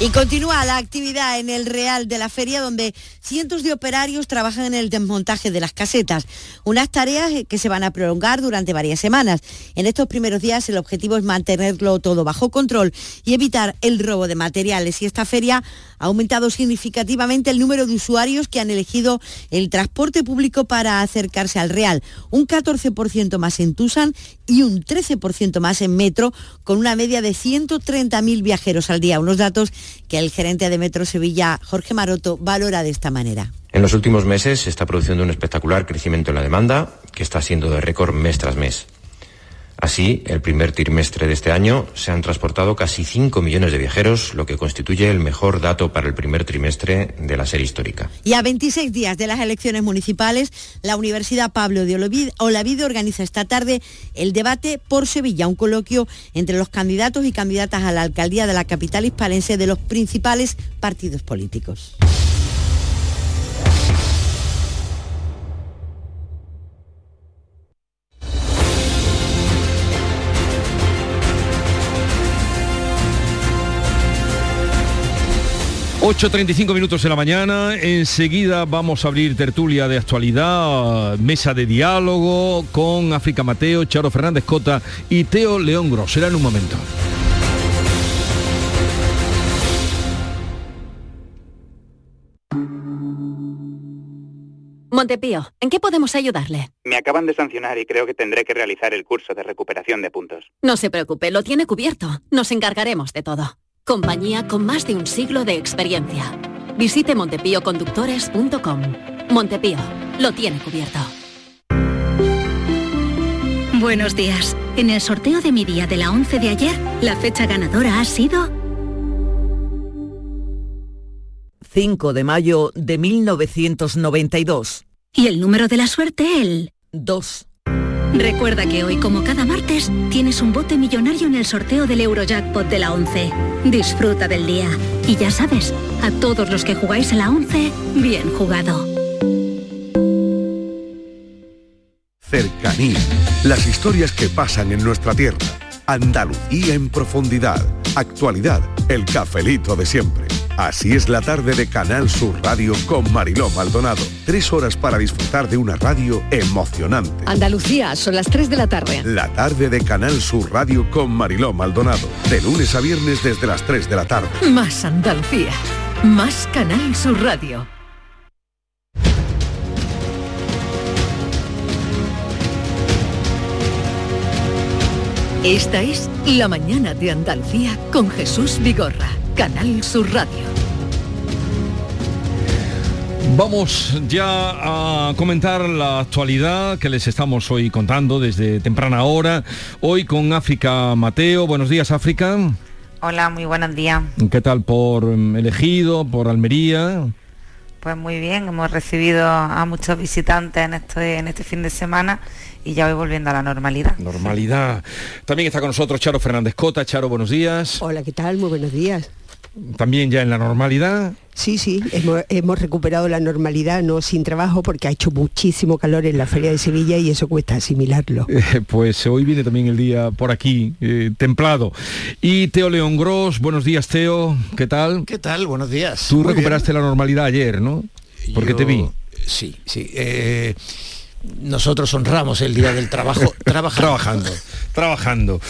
Y continúa la actividad en el Real de la Feria donde cientos de operarios trabajan en el desmontaje de las casetas. Unas tareas que se van a prolongar durante varias semanas. En estos primeros días el objetivo es mantenerlo todo bajo control y evitar el robo de materiales. Y esta feria ha aumentado significativamente el número de usuarios que han elegido el transporte público para acercarse al Real. Un 14% más en Tusan y un 13% más en Metro, con una media de 130.000 viajeros al día. Unos datos que el gerente de Metro Sevilla, Jorge Maroto, valora de esta manera. En los últimos meses se está produciendo un espectacular crecimiento en la demanda, que está siendo de récord mes tras mes. Así, el primer trimestre de este año se han transportado casi 5 millones de viajeros, lo que constituye el mejor dato para el primer trimestre de la serie histórica. Y a 26 días de las elecciones municipales, la Universidad Pablo de Olavide organiza esta tarde el debate por Sevilla, un coloquio entre los candidatos y candidatas a la alcaldía de la capital hispalense de los principales partidos políticos. 8.35 minutos de la mañana, enseguida vamos a abrir tertulia de actualidad, mesa de diálogo con África Mateo, Charo Fernández Cota y Teo León Gros. Será en un momento. Montepío, ¿en qué podemos ayudarle? Me acaban de sancionar y creo que tendré que realizar el curso de recuperación de puntos. No se preocupe, lo tiene cubierto. Nos encargaremos de todo. Compañía con más de un siglo de experiencia. Visite montepíoconductores.com. Montepío, lo tiene cubierto. Buenos días. En el sorteo de mi día de la 11 de ayer, la fecha ganadora ha sido 5 de mayo de 1992. Y el número de la suerte, el 2. Recuerda que hoy, como cada martes, tienes un bote millonario en el sorteo del Eurojackpot de la 11. Disfruta del día. Y ya sabes, a todos los que jugáis a la 11, bien jugado. Cercanía. Las historias que pasan en nuestra tierra. Andalucía en profundidad. Actualidad. El cafelito de siempre. Así es la tarde de Canal Sur Radio con Mariló Maldonado. Tres horas para disfrutar de una radio emocionante. Andalucía, son las 3 de la tarde. La tarde de Canal Sur Radio con Mariló Maldonado. De lunes a viernes desde las 3 de la tarde. Más Andalucía. Más Canal Sur Radio. Esta es La Mañana de Andalucía con Jesús Vigorra. Canal Sur Radio. Vamos ya a comentar la actualidad que les estamos hoy contando desde temprana hora. Hoy con África Mateo. Buenos días, África. Hola, muy buenos días. ¿Qué tal por mm, elegido, por Almería? Pues muy bien, hemos recibido a muchos visitantes en este, en este fin de semana y ya voy volviendo a la normalidad. Normalidad. También está con nosotros Charo Fernández Cota. Charo, buenos días. Hola, ¿qué tal? Muy buenos días. También ya en la normalidad. Sí, sí, hemos, hemos, recuperado la normalidad, no sin trabajo, porque ha hecho muchísimo calor en la Feria de Sevilla y eso cuesta asimilarlo. Eh, pues hoy viene también el día por aquí, eh, templado. Y Teo León Gros, buenos días Teo, ¿qué tal? ¿Qué tal? Buenos días. Tú Muy recuperaste bien. la normalidad ayer, ¿no? Porque Yo, te vi. Sí, sí. Eh, nosotros honramos el día del trabajo trabajando. trabajando, trabajando.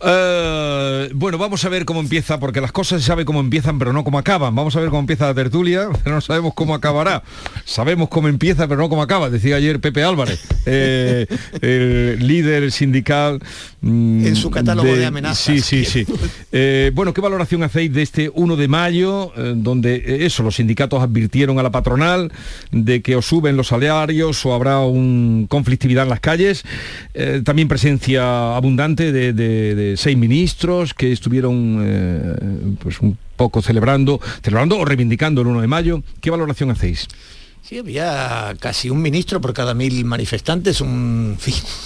Uh, bueno, vamos a ver cómo empieza, porque las cosas se sabe cómo empiezan, pero no cómo acaban. Vamos a ver cómo empieza la tertulia, pero no sabemos cómo acabará. Sabemos cómo empieza, pero no cómo acaba, decía ayer Pepe Álvarez, eh, el líder sindical. Mm, en su catálogo de, de amenazas. Sí, sí, sí. Eh, bueno, ¿qué valoración hacéis de este 1 de mayo, eh, donde eso, los sindicatos advirtieron a la patronal de que o suben los salarios o habrá un conflictividad en las calles? Eh, también presencia abundante de, de, de, seis ministros que estuvieron eh, pues un poco celebrando, celebrando o reivindicando el 1 de mayo. ¿Qué valoración hacéis? Había casi un ministro por cada mil manifestantes, un,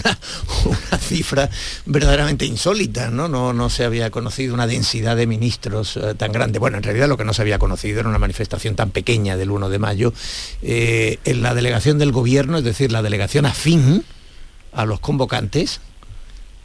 una, una, cifra verdaderamente insólita, ¿no? ¿no? No se había conocido una densidad de ministros eh, tan grande. Bueno, en realidad lo que no se había conocido era una manifestación tan pequeña del 1 de mayo. Eh, en la delegación del gobierno, es decir, la delegación afín a los convocantes,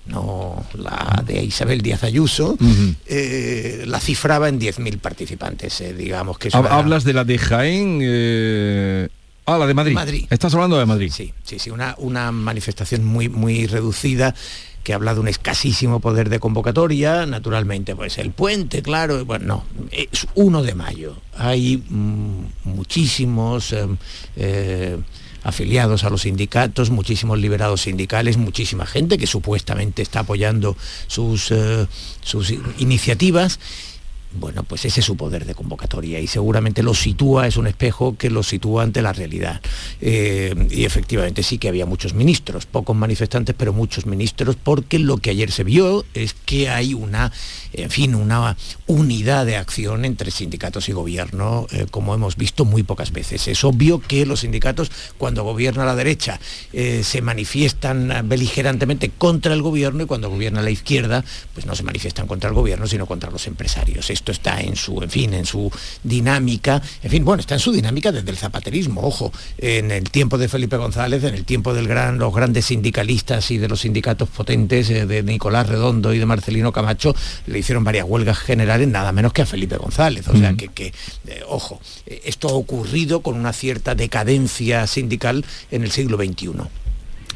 no la de Isabel Díaz Ayuso, eh, la cifraba en 10.000 participantes, eh, digamos que era- Hablas de la de Jaén... eh, Ah, la de Madrid. Madrid. Estás hablando de Madrid. Sí, sí, sí, una, una manifestación muy, muy reducida que habla de un escasísimo poder de convocatoria, naturalmente, pues el puente, claro, bueno, no, es 1 de mayo. Hay mm, muchísimos eh, eh, afiliados a los sindicatos, muchísimos liberados sindicales, muchísima gente que supuestamente está apoyando sus, eh, sus iniciativas. Bueno, pues ese es su poder de convocatoria y seguramente lo sitúa, es un espejo que lo sitúa ante la realidad. Eh, y efectivamente sí que había muchos ministros, pocos manifestantes, pero muchos ministros, porque lo que ayer se vio es que hay una, en fin, una unidad de acción entre sindicatos y gobierno, eh, como hemos visto muy pocas veces. Es obvio que los sindicatos, cuando gobierna la derecha, eh, se manifiestan beligerantemente contra el gobierno y cuando gobierna la izquierda, pues no se manifiestan contra el gobierno, sino contra los empresarios. Esto está en su, en fin, en su dinámica, en fin, bueno, está en su dinámica desde el zapaterismo, ojo, en el tiempo de Felipe González, en el tiempo de gran, los grandes sindicalistas y de los sindicatos potentes eh, de Nicolás Redondo y de Marcelino Camacho, le hicieron varias huelgas generales, nada menos que a Felipe González. O sea que, que, eh, ojo, esto ha ocurrido con una cierta decadencia sindical en el siglo XXI.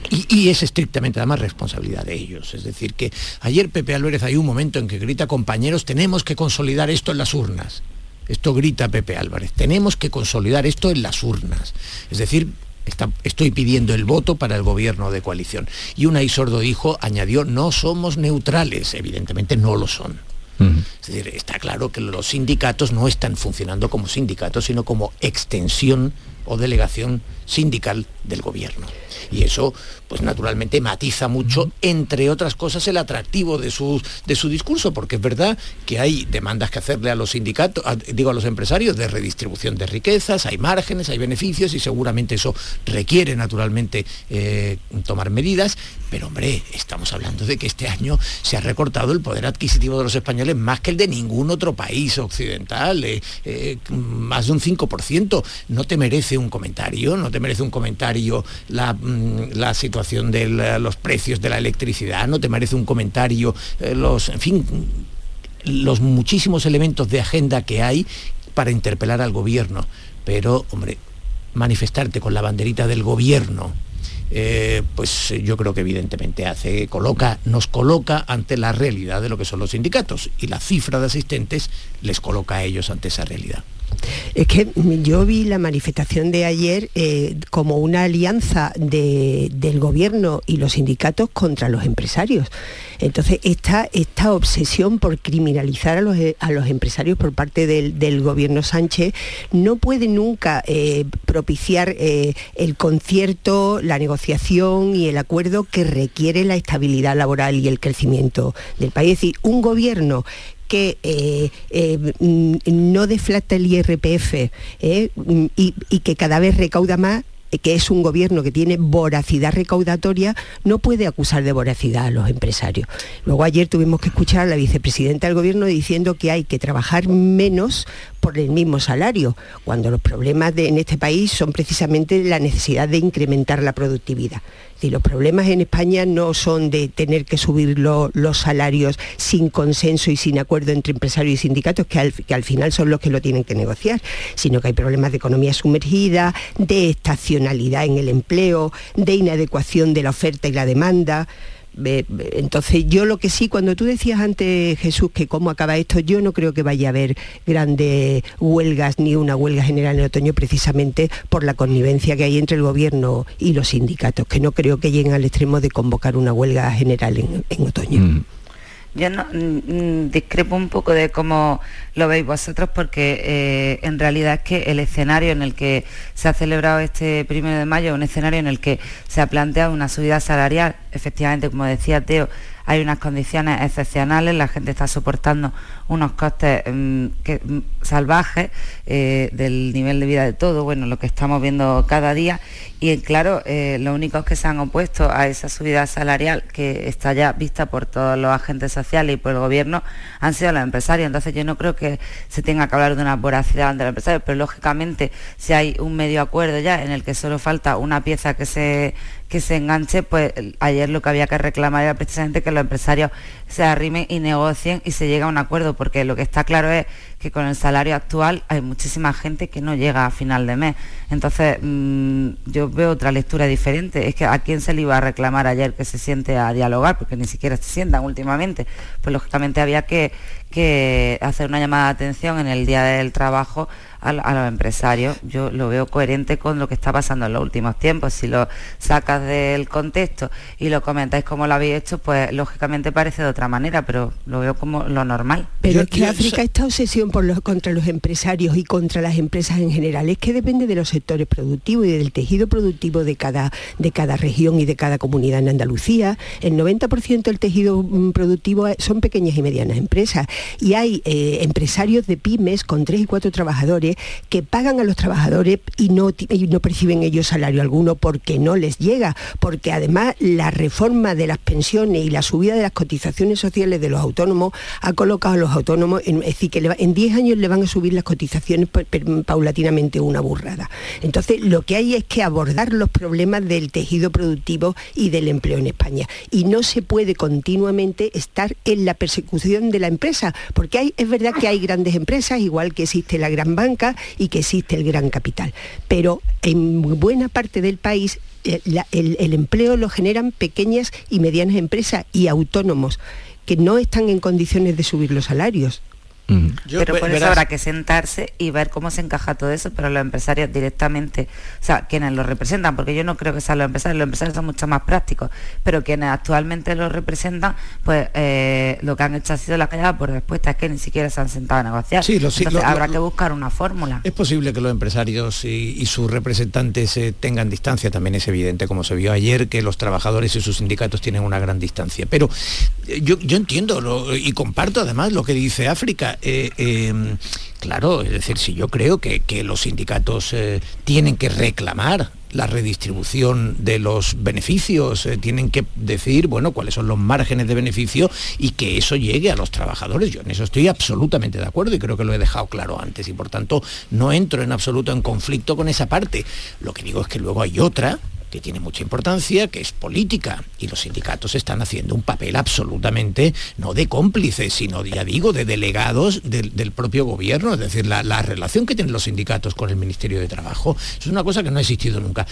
Y, y es estrictamente además responsabilidad de ellos. Es decir, que ayer Pepe Álvarez hay un momento en que grita, compañeros, tenemos que consolidar esto en las urnas. Esto grita Pepe Álvarez, tenemos que consolidar esto en las urnas. Es decir, está- estoy pidiendo el voto para el gobierno de coalición. Y Unai Sordo dijo, añadió, no somos neutrales. Evidentemente no lo son. Es decir, está claro que los sindicatos no están funcionando como sindicatos, sino como extensión o delegación sindical del gobierno. Y eso, pues naturalmente matiza mucho, entre otras cosas, el atractivo de su, de su discurso, porque es verdad que hay demandas que hacerle a los sindicatos, digo a los empresarios, de redistribución de riquezas, hay márgenes, hay beneficios y seguramente eso requiere naturalmente eh, tomar medidas, pero hombre, estamos hablando de que este año se ha recortado el poder adquisitivo de los españoles más que el de ningún otro país occidental, eh, eh, más de un 5%. No te merece un comentario, no merece un comentario la, mm, la situación de los precios de la electricidad, no te merece un comentario eh, los, fin, los muchísimos elementos de agenda que hay para interpelar al gobierno. Pero, hombre, manifestarte con la banderita del gobierno, eh, pues yo creo que evidentemente hace, coloca, nos coloca ante la realidad de lo que son los sindicatos y la cifra de asistentes les coloca a ellos ante esa realidad. Es que yo vi la manifestación de ayer eh, como una alianza de- del gobierno y los sindicatos contra los empresarios. Entonces, esta, esta obsesión por criminalizar a los, eh, a los empresarios por parte del, gobierno Sánchez no puede nunca eh, propiciar el concierto, la negociación y el acuerdo que requiere la estabilidad laboral y el crecimiento del país. Es decir, un gobierno que eh, eh, mm, no deflacta el IRPF eh, mm, y, que cada vez recauda más, que es un gobierno que tiene voracidad recaudatoria, no puede acusar de voracidad a los empresarios. Luego ayer tuvimos que escuchar a la vicepresidenta del gobierno diciendo que hay que trabajar menos por el mismo salario, cuando los problemas en este país son precisamente la necesidad de incrementar la productividad. Decir, los problemas en España no son de tener que subir lo- los salarios sin consenso y sin acuerdo entre empresarios y sindicatos, que al final son los que lo tienen que negociar, sino que hay problemas de economía sumergida, de estacionalidad en el empleo, de inadecuación de la oferta y la demanda. Entonces yo lo que sí, cuando tú decías antes, Jesús, que cómo acaba esto, yo no creo que vaya a haber grandes huelgas ni una huelga general en otoño precisamente por la connivencia que hay entre el gobierno y los sindicatos, que no creo que lleguen al extremo de convocar una huelga general en, en otoño. Yo no, discrepo un poco de cómo lo veis vosotros porque eh, en realidad es que el escenario en el que se ha celebrado este primero de mayo un escenario en el que se ha planteado una subida salarial. Efectivamente, como decía Teo, hay unas condiciones excepcionales, la gente está soportando unos costes mm, mm, salvajes eh, del nivel de vida de todo, bueno, lo que estamos viendo cada día. Y claro, eh, los únicos que se han opuesto a esa subida salarial que está ya vista por todos los agentes sociales y por el gobierno han sido los empresarios. Entonces yo no creo que se tenga que hablar de una voracidad ante los empresarios, pero lógicamente si hay un medio acuerdo ya en el que solo falta una pieza que se que se enganche, pues ayer lo que había que reclamar era precisamente que los empresarios se arrimen y negocien y se llegue a un acuerdo, porque lo que está claro es que con el salario actual hay muchísima gente que no llega a final de mes. Entonces, mm, yo veo otra lectura diferente. Es que a quién se le iba a reclamar ayer que se siente a dialogar, porque ni siquiera se sientan últimamente. Pues lógicamente había que, que hacer una llamada de atención en el día del trabajo a, los empresarios. Yo lo veo coherente con lo que está pasando en los últimos tiempos. Si lo sacas del contexto y lo comentáis como lo habéis hecho, pues lógicamente parece de otra manera, pero lo veo como lo normal. Pero es que África, esta obsesión por los, contra los empresarios y contra las empresas en general es que depende de los sectores productivos y del tejido productivo de cada, de cada región y de cada comunidad en Andalucía. El 90% del tejido mm, productivo son pequeñas y medianas empresas y hay eh, empresarios de pymes con tres y cuatro trabajadores que pagan a los trabajadores y no, no perciben ellos salario alguno porque no les llega, porque además la reforma de las pensiones y la subida de las cotizaciones sociales de los autónomos ha colocado a los autónomos, en, es decir, que en 10 años le van a subir las cotizaciones paulatinamente una burrada. Entonces, lo que hay es que abordar los problemas del tejido productivo y del empleo en España. Y no se puede continuamente estar en la persecución de la empresa, porque hay, es verdad que hay grandes empresas, igual que existe la gran banca, y que existe el gran capital. Pero en buena parte del país eh, el, empleo lo generan pequeñas y medianas empresas y autónomos que no están en condiciones de subir los salarios pero por eso habrá que sentarse y ver cómo se encaja todo eso, pero los empresarios directamente, o sea, quienes lo representan, porque yo no creo que sean los empresarios, los empresarios son mucho más prácticos, pero quienes actualmente lo representan, pues eh, lo que han hecho ha sido la callada por respuesta, es que ni siquiera se han sentado a negociar. Sí, Entonces, habrá que buscar una fórmula. Es posible que los empresarios y, sus representantes eh, tengan distancia, también es evidente, como se vio ayer, que los trabajadores y sus sindicatos tienen una gran distancia. Pero eh, yo, yo entiendo y comparto además lo que dice África eh, em, claro, es decir, si yo creo que, los sindicatos eh, tienen que reclamar la redistribución de los beneficios, eh, tienen que decir, bueno, cuáles son los márgenes de beneficio y que eso llegue a los trabajadores. Yo en eso estoy absolutamente de acuerdo y creo que lo he dejado claro antes y por tanto no entro en absoluto en conflicto con esa parte. Lo que digo es que luego hay otra que tiene mucha importancia, que es política, y los sindicatos están haciendo un papel absolutamente, no de cómplices, sino, ya digo, de delegados del, propio gobierno, es decir, la, relación que tienen los sindicatos con el Ministerio de Trabajo es una cosa que no ha existido nunca.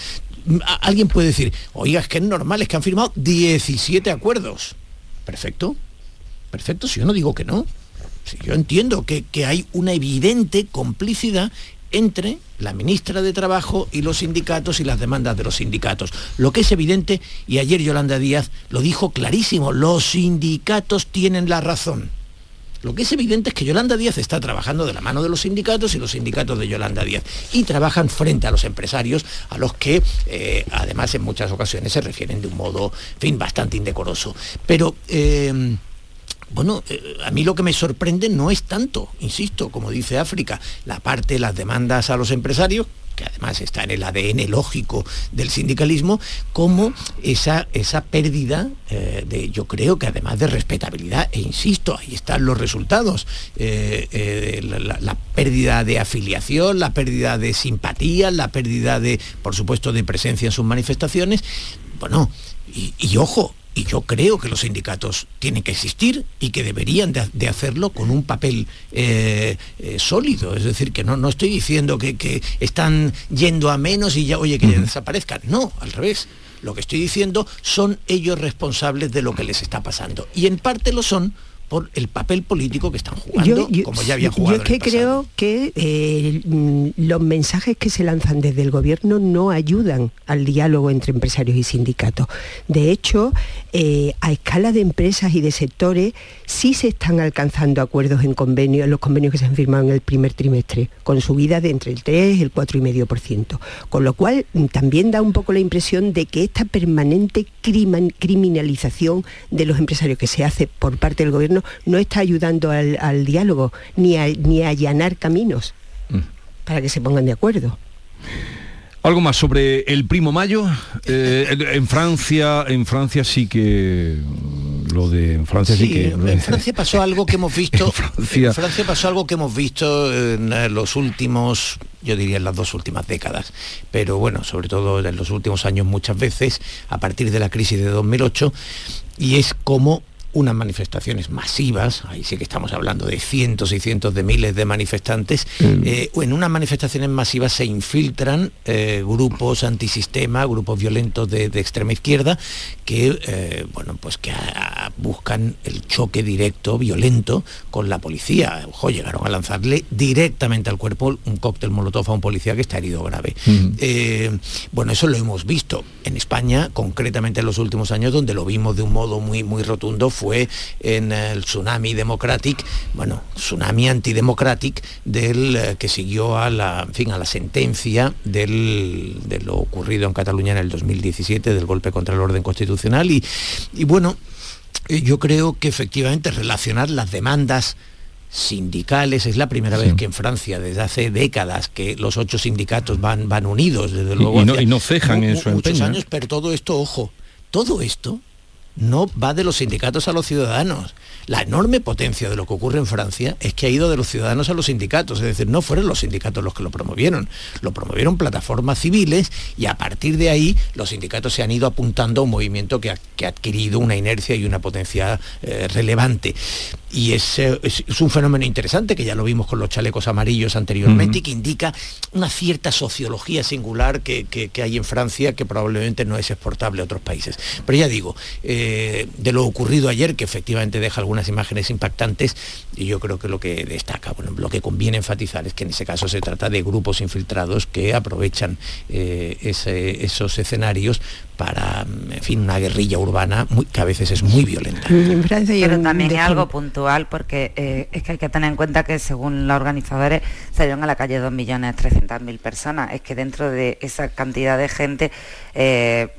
Alguien puede decir, oiga, es que es normal, es que han firmado 17 acuerdos. Perfecto, perfecto, si yo no digo que no. Si yo entiendo que, que hay una evidente complicidad entre la ministra de Trabajo y los sindicatos y las demandas de los sindicatos. Lo que es evidente, y ayer Yolanda Díaz lo dijo clarísimo, los sindicatos tienen la razón. Lo que es evidente es que Yolanda Díaz está trabajando de la mano de los sindicatos y los sindicatos de Yolanda Díaz. Y trabajan frente a los empresarios, a los que eh, además en muchas ocasiones se refieren de un modo, fin, bastante indecoroso. Pero... Eh, bueno, eh, a mí lo que me sorprende no es tanto, insisto, como dice África, la parte, las demandas a los empresarios, que además está en el ADN lógico del sindicalismo, como esa, esa pérdida eh, de, yo creo que además de respetabilidad, e insisto, ahí están los resultados, eh, la, pérdida de afiliación, la pérdida de simpatía, la pérdida de, por supuesto, de presencia en sus manifestaciones, bueno, y ojo, y yo creo que los sindicatos tienen que existir y que deberían de, hacerlo con un papel eh, eh, sólido. Es decir, que no, no estoy diciendo que, están yendo a menos y ya, oye, que desaparezcan. No, al revés. Lo que estoy diciendo son ellos responsables de lo que les está pasando. Y en parte lo son por el papel político que están jugando, como ya habían jugado. Yo es que creo que eh, mm, los mensajes que se lanzan desde el gobierno no ayudan al diálogo entre empresarios y sindicatos. De hecho, eh, a escala de empresas y de sectores sí se están alcanzando acuerdos en convenios, en los convenios que se han firmado en el primer trimestre, con subida de entre el 3 y el 4,5%. Con lo cual mm, también da un poco la impresión de que esta permanente criminalización de los empresarios que se hace por parte del gobierno no está ayudando al, diálogo ni a, ni allanar caminos mm. para que se pongan de acuerdo. Algo más sobre el primo mayo. Eh, en Francia, en Francia sí que lo de Francia sí, que... En Francia pasó algo que hemos visto... Francia... En Francia pasó algo que hemos visto en los últimos, yo diría en las dos últimas décadas, pero bueno, sobre todo en los últimos años muchas veces, a partir de la crisis de 2008, y es como unas manifestaciones masivas, ahí sí que estamos hablando de cientos y cientos de miles de manifestantes, mm. eh, en unas manifestaciones masivas se infiltran eh, grupos antisistema, grupos violentos de, extrema izquierda, que, eh, bueno, pues que buscan el choque directo, violento, con la policía. Ojo, llegaron a lanzarle directamente al cuerpo un cóctel molotov a un policía que está herido grave. Mm. bueno, eso lo hemos visto en España, concretamente en los últimos años, donde lo vimos de un modo muy, muy rotundo, fue en el tsunami democratic, bueno, tsunami antidemocratic del eh, que siguió a la, fin, a la sentencia del, de lo ocurrido en Cataluña en el 2017, del golpe contra el orden constitucional. Y, y bueno, eh, yo creo que efectivamente relacionar las demandas sindicales. Es la primera vez que en Francia, desde hace décadas, que los ocho sindicatos van, van unidos, desde luego. Y, no, cejan en su muchos ¿eh? años, pero todo esto, ojo, todo esto no va de los sindicatos a los ciudadanos. La enorme potencia de lo que ocurre en Francia es que ha ido de los ciudadanos a los sindicatos, es decir, no fueron los sindicatos los que lo promovieron, lo promovieron plataformas civiles y a partir de ahí los sindicatos se han ido apuntando a un movimiento que ha, adquirido una inercia y una potencia eh, relevante. Y es, es, un fenómeno interesante que ya lo vimos con los chalecos amarillos anteriormente y que indica una cierta sociología singular que, hay en Francia que probablemente no es exportable a otros países. Pero ya digo, eh, de lo ocurrido ayer, que efectivamente deja algunas imágenes impactantes, y yo creo que lo que destaca, bueno, lo que conviene enfatizar es que en ese caso se trata de grupos infiltrados que aprovechan eh, esos escenarios para, en fin, una guerrilla urbana muy, que a veces es muy violenta. Pero también es algo puntual porque eh, es que hay que tener en cuenta que según los organizadores salieron a la calle 2.300.000 personas. Es que dentro de esa cantidad de gente... Eh,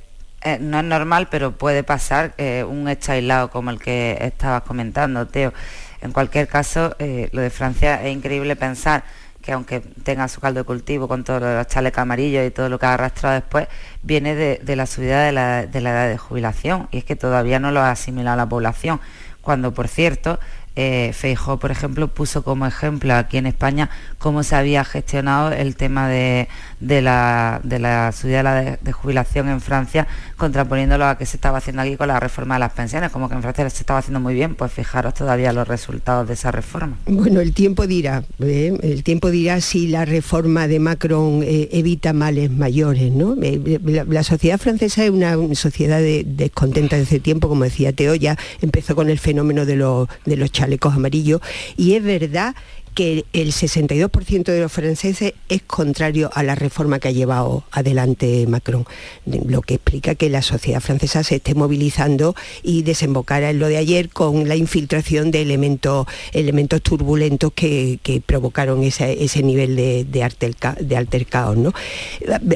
eh, no es normal, pero puede pasar un hecho aislado como el que estabas comentando, Teo. En cualquier caso, lo de Francia es increíble pensar que aunque tenga su caldo de cultivo con todos los chalecos amarillos y todo lo que ha arrastrado después, viene de, la subida de la, de la, edad de jubilación y es que todavía no lo ha asimilado la población, cuando por cierto eh, Feijó, por ejemplo, puso como ejemplo aquí en España cómo se había gestionado el tema de, la, de la subida de, jubilación en Francia, contraponiéndolo a que se estaba haciendo aquí con la reforma de las pensiones, como que en Francia se estaba haciendo muy bien, pues fijaros todavía los resultados de esa reforma. Bueno, el tiempo dirá, ¿eh? el tiempo dirá si la reforma de Macron eh, evita males mayores, ¿no? Eh, la, sociedad francesa es una, sociedad descontenta desde tiempo, como decía Teo, ya empezó con el fenómeno de, de los chalecos amarillos y es verdad que el 62% de los franceses es contrario a la reforma que ha llevado adelante Macron, lo que explica que la sociedad francesa se esté movilizando y desembocara en lo de ayer con la infiltración de elementos, elementos turbulentos que, provocaron ese, nivel de, de, altercados. ¿no?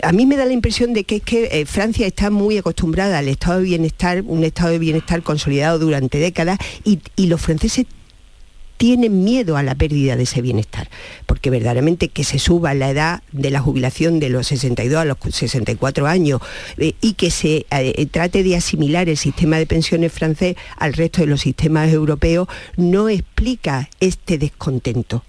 A mí me da la impresión de que es que eh, Francia está muy acostumbrada al estado de bienestar, un estado de bienestar consolidado durante décadas y los franceses tienen miedo a la pérdida de ese bienestar, porque verdaderamente que se suba la edad de la jubilación de los 62 a los 64 años eh, y que se eh, trate de asimilar el sistema de pensiones francés al resto de los sistemas europeos no explica este descontento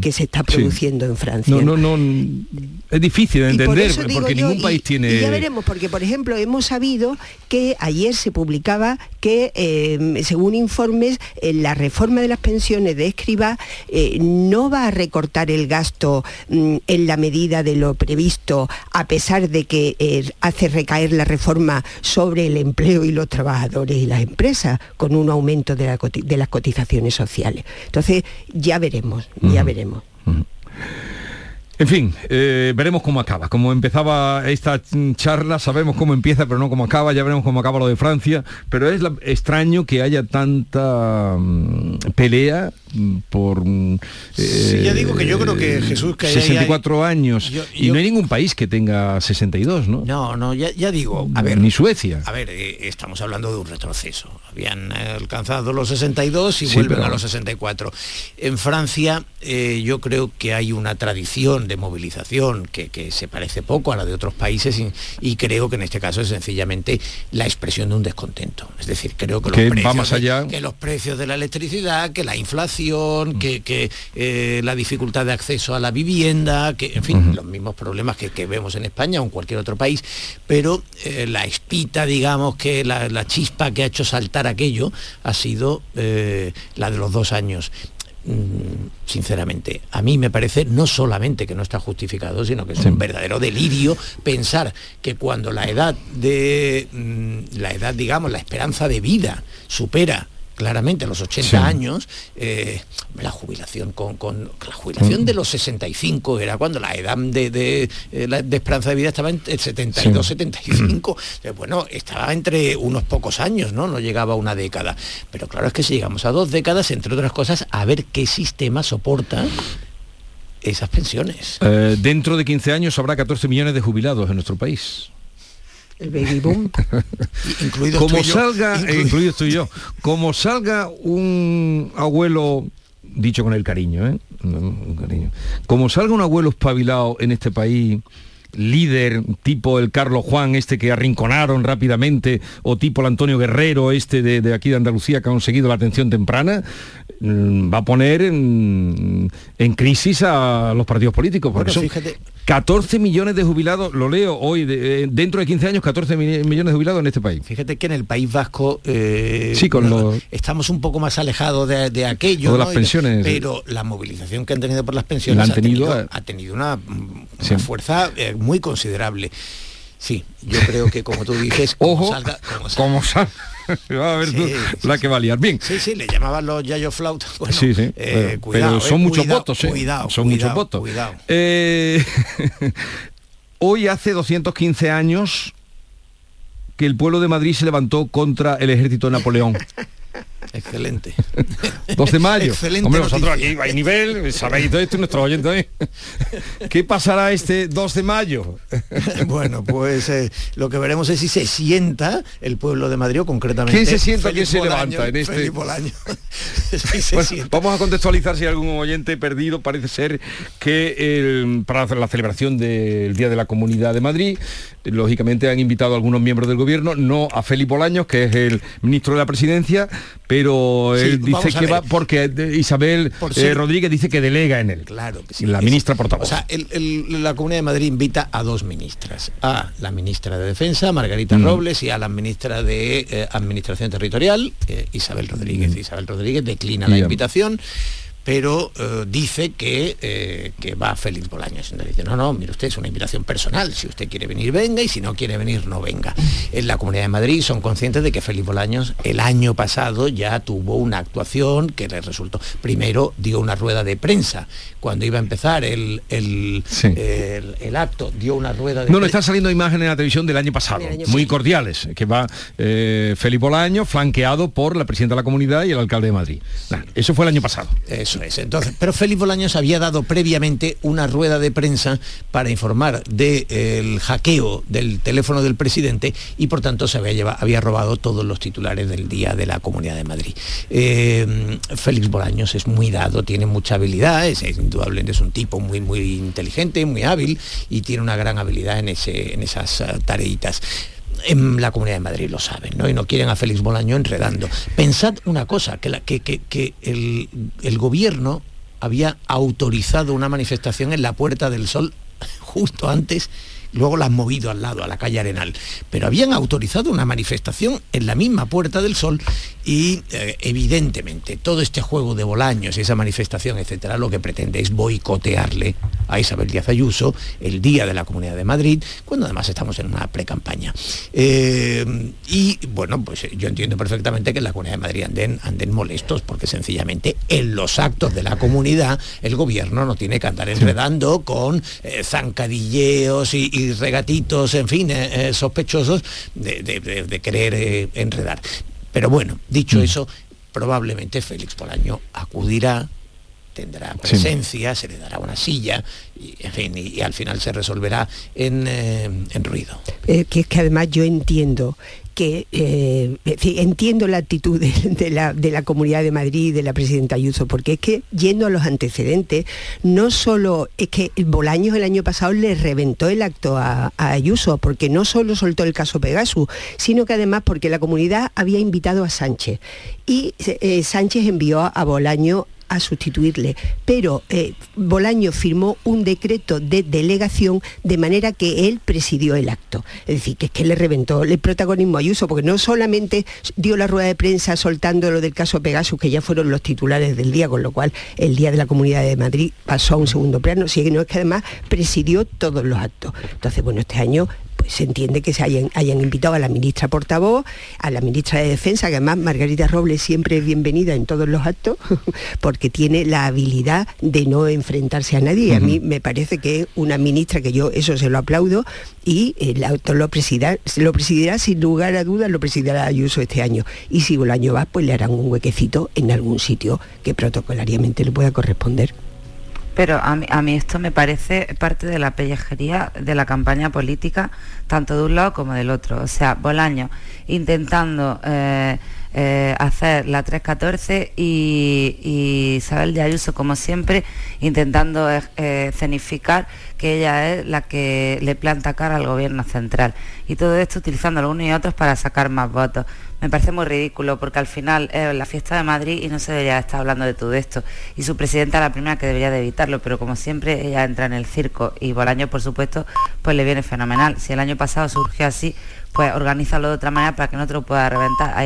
que se está produciendo en Francia. No, no, no, es difícil de entender porque ningún país tiene... ya veremos, porque por ejemplo hemos sabido que ayer se publicaba que eh, según informes la reforma de las pensiones de escriba eh, no va a recortar el gasto mm, en la medida de lo previsto a pesar de que eh, hace recaer la reforma sobre el empleo y los trabajadores y las empresas con un aumento de, las cotizaciones sociales. Entonces ya veremos, ya べれも。うん En fin, eh, veremos cómo acaba. Como empezaba esta charla, sabemos cómo empieza, pero no cómo acaba, ya veremos cómo acaba lo de Francia, pero es extraño que haya tanta mm, pelea por mm, Sí, ya digo que yo creo que Jesús que ahí hay- 64 años Yo- y no hay ningún país que tenga 62, ¿no? No, no, ya, ya digo, a ver, Ni Suecia. A ver, eh, estamos hablando de un retroceso. Habían eh, alcanzado los 62 y Sí, vuelven pero- a los 64. En Francia eh, yo creo que hay una tradición de movilización que, que se parece poco a la de otros países y, y creo que en este caso es sencillamente la expresión de un descontento. Es decir, creo que, Que los precios de- allá. que los precios de la electricidad, que la inflación, Mm. que, que, eh, la dificultad de acceso a la vivienda, que en fin, los mismos problemas que, que vemos en España o en cualquier otro país, pero eh, la espita, digamos, que la, la chispa que ha hecho saltar aquello ha sido eh, la de los dos años. Mm, Sinceramente, a mí me parece no solamente que no está justificado, sino que es un verdadero delirio pensar que cuando la edad de mm, la edad, digamos, la esperanza de vida supera claramente los 80 Sí. años, eh, la jubilación con, con- la jubilación Mm. de los 65 era cuando la edad de, de, eh, de esperanza de vida estaba en el 72, Sí. 75. Eh, Bueno, estaba entre unos pocos años, ¿no? No llegaba a una década. Pero claro es que si llegamos a dos décadas, entre otras cosas, a ver qué sistema soporta esas pensiones. Eh, dentro de 15 años habrá 14 millones de jubilados en nuestro país. El baby boom. Incluidos como tú y yo, salga, eh, incluidos tú y yo, como salga un abuelo, dicho con el cariño, ¿eh? Cariño. como salga un abuelo espabilado en este país, líder tipo el Carlos Juan, este que arrinconaron rápidamente, o tipo el Antonio Guerrero, este de, de aquí de Andalucía que ha conseguido la atención temprana, mm, va a poner en, en crisis a los partidos políticos, porque Bueno, son fíjate. 14 millones de jubilados, lo leo hoy, de- eh, dentro de 15 años, 14 mi- millones de jubilados en este país. Fíjate que en el País Vasco eh, Sí, con los- estamos un poco más alejados de, de aquello. O de ¿no? las Y de- pensiones. Pero la movilización que han tenido por las pensiones La han ha tenido, eh. ha tenido una, una Sí. fuerza eh, muy considerable. Sí, yo creo que como tú dices, como Ojo, salga, como salga- como Va a ver tú Sí, la que va a liar. Bien. Sí, sí, le llamaban los yayo flautas. Bueno, sí, sí. eh, pero, cuidado, pero son eh, muchos cuidado, votos, ¿eh? Cuidado, son cuidado, muchos votos. Cuidado. Eh, hoy hace 215 años que el pueblo de Madrid se levantó contra el ejército de Napoleón. Excelente. 2 de mayo. Excelente Hombre, vosotros noticia. aquí hay nivel, sabéis todo esto y nuestros oyentes también. ¿Qué pasará este 2 de mayo? bueno, pues eh, lo que veremos es si se sienta el pueblo de Madrid o concretamente. ¿Quién se sienta, quién se levanta en este-. Si se Bueno, sienta. vamos a contextualizar si hay algún oyente perdido. Parece ser que el- para hacer la celebración del Día de la Comunidad de Madrid, eh, lógicamente han invitado a algunos miembros del gobierno, no a Félix Bolaños, que es el ministro de la presidencia, pero Sí, él dice que va porque eh, Isabel Por eh, Rodríguez dice que delega en él. Claro que sí. La ministra portavoz. O sea, el- el- la Comunidad de Madrid invita a dos ministras, a la ministra de Defensa, Margarita Mm. Robles, y a la ministra de eh, Administración Territorial, eh, Isabel Rodríguez. Mm. Isabel Rodríguez declina la invitación pero eh, dice que, eh, que va Félix Bolaños. Entonces dice, no, no, mire usted, es una invitación personal. Si usted quiere venir, venga, y si no quiere venir, no venga. En la Comunidad de Madrid son conscientes de que Félix Bolaños el año pasado ya tuvo una actuación que le resultó. Primero dio una rueda de prensa. Cuando iba a empezar el, el, el- el acto, dio una rueda de No, no, prensa. están saliendo imágenes en la televisión del año pasado, muy cordiales, que va eh, Félix Bolaño flanqueado por la presidenta de la comunidad y el alcalde de Madrid. Nah, eso fue el año pasado. Eso es. Entonces, pero Félix Bolaños había dado previamente una rueda de prensa para informar del hackeo del teléfono del presidente y por tanto se había, lleva- había robado todos los titulares del día de la Comunidad de Madrid. Eh, Félix Bolaños es muy dado, tiene mucha habilidad, es, es indudablemente es un tipo muy muy inteligente, muy hábil y tiene una gran habilidad en, en esas eh, tareitas en la Comunidad de Madrid lo saben, ¿no? Y no quieren a Félix Bolaño enredando. Pensad una cosa, que, la- que- que- que el, el gobierno había autorizado una manifestación en la Puerta del Sol justo antes, luego la han movido al lado, a la calle Arenal, pero habían autorizado una manifestación en la misma Puerta del Sol y eh, evidentemente todo este juego de Bolaños, esa manifestación, etcétera, lo que pretende es boicotearle a Isabel Díaz Ayuso el día de la Comunidad de Madrid, cuando además estamos en una pre-campaña. Eh, y bueno, pues eh, yo entiendo perfectamente que en la Comunidad de Madrid anden, anden molestos, porque sencillamente en los actos de la comunidad el gobierno no tiene que andar enredando con eh, zancadilleos y, y regatitos, en fin, eh, eh, sospechosos de, de- de- de querer eh, enredar. Pero bueno, dicho eso, probablemente Félix Bolaño acudirá tendrá presencia, se le dará una silla y, en fin, y, al final se resolverá en, eh, ruido. Eh, que es que además yo entiendo que eh, entiendo la actitud de, la, de, la, Comunidad de Madrid y de la presidenta Ayuso, porque es que yendo a los antecedentes, no solo es que Bolaños el año pasado le reventó el acto a, Ayuso, porque no solo soltó el caso Pegasus, sino que además porque la comunidad había invitado a Sánchez. Y Sánchez envió a Bolaño a sustituirle, pero eh, Bolaño firmó un decreto de delegación de manera que él presidió el acto. Es decir, que es que le reventó el protagonismo a Ayuso, porque no solamente dio la rueda de prensa soltando lo del caso Pegasus, que ya fueron los titulares del día, con lo cual el Día de la Comunidad de Madrid pasó a un segundo plano, sino es que además presidió todos los actos. Entonces, bueno, este año se entiende que se hayan, hayan, invitado a la ministra portavoz, a la ministra de Defensa, que además Margarita Robles siempre es bienvenida en todos los actos, porque tiene la habilidad de no enfrentarse a nadie. A mí me parece que es una ministra que yo eso se lo aplaudo y el acto lo presidirá, lo presidirá sin lugar a dudas, lo presidirá Ayuso este año. Y si el año va, pues le harán un huequecito en algún sitio que protocolariamente le pueda corresponder. Pero a mí, esto me parece parte de la pellejería de la campaña política, tanto de un lado como del otro. O sea, Bolaño intentando eh, eh, hacer la 314 y, y, Isabel de Ayuso, como siempre, intentando eh, escenificar que ella es la que le planta cara al gobierno central. Y todo esto utilizando los unos y otros para sacar más votos me parece muy ridículo porque al final es la fiesta de Madrid y no se debería estar hablando de todo esto. Y su presidenta la primera que debería de evitarlo, pero como siempre ella entra en el circo y Bolaño, por supuesto, pues le viene fenomenal. Si el año pasado surgió así, pues organízalo de otra manera para que no te lo pueda reventar. Ahí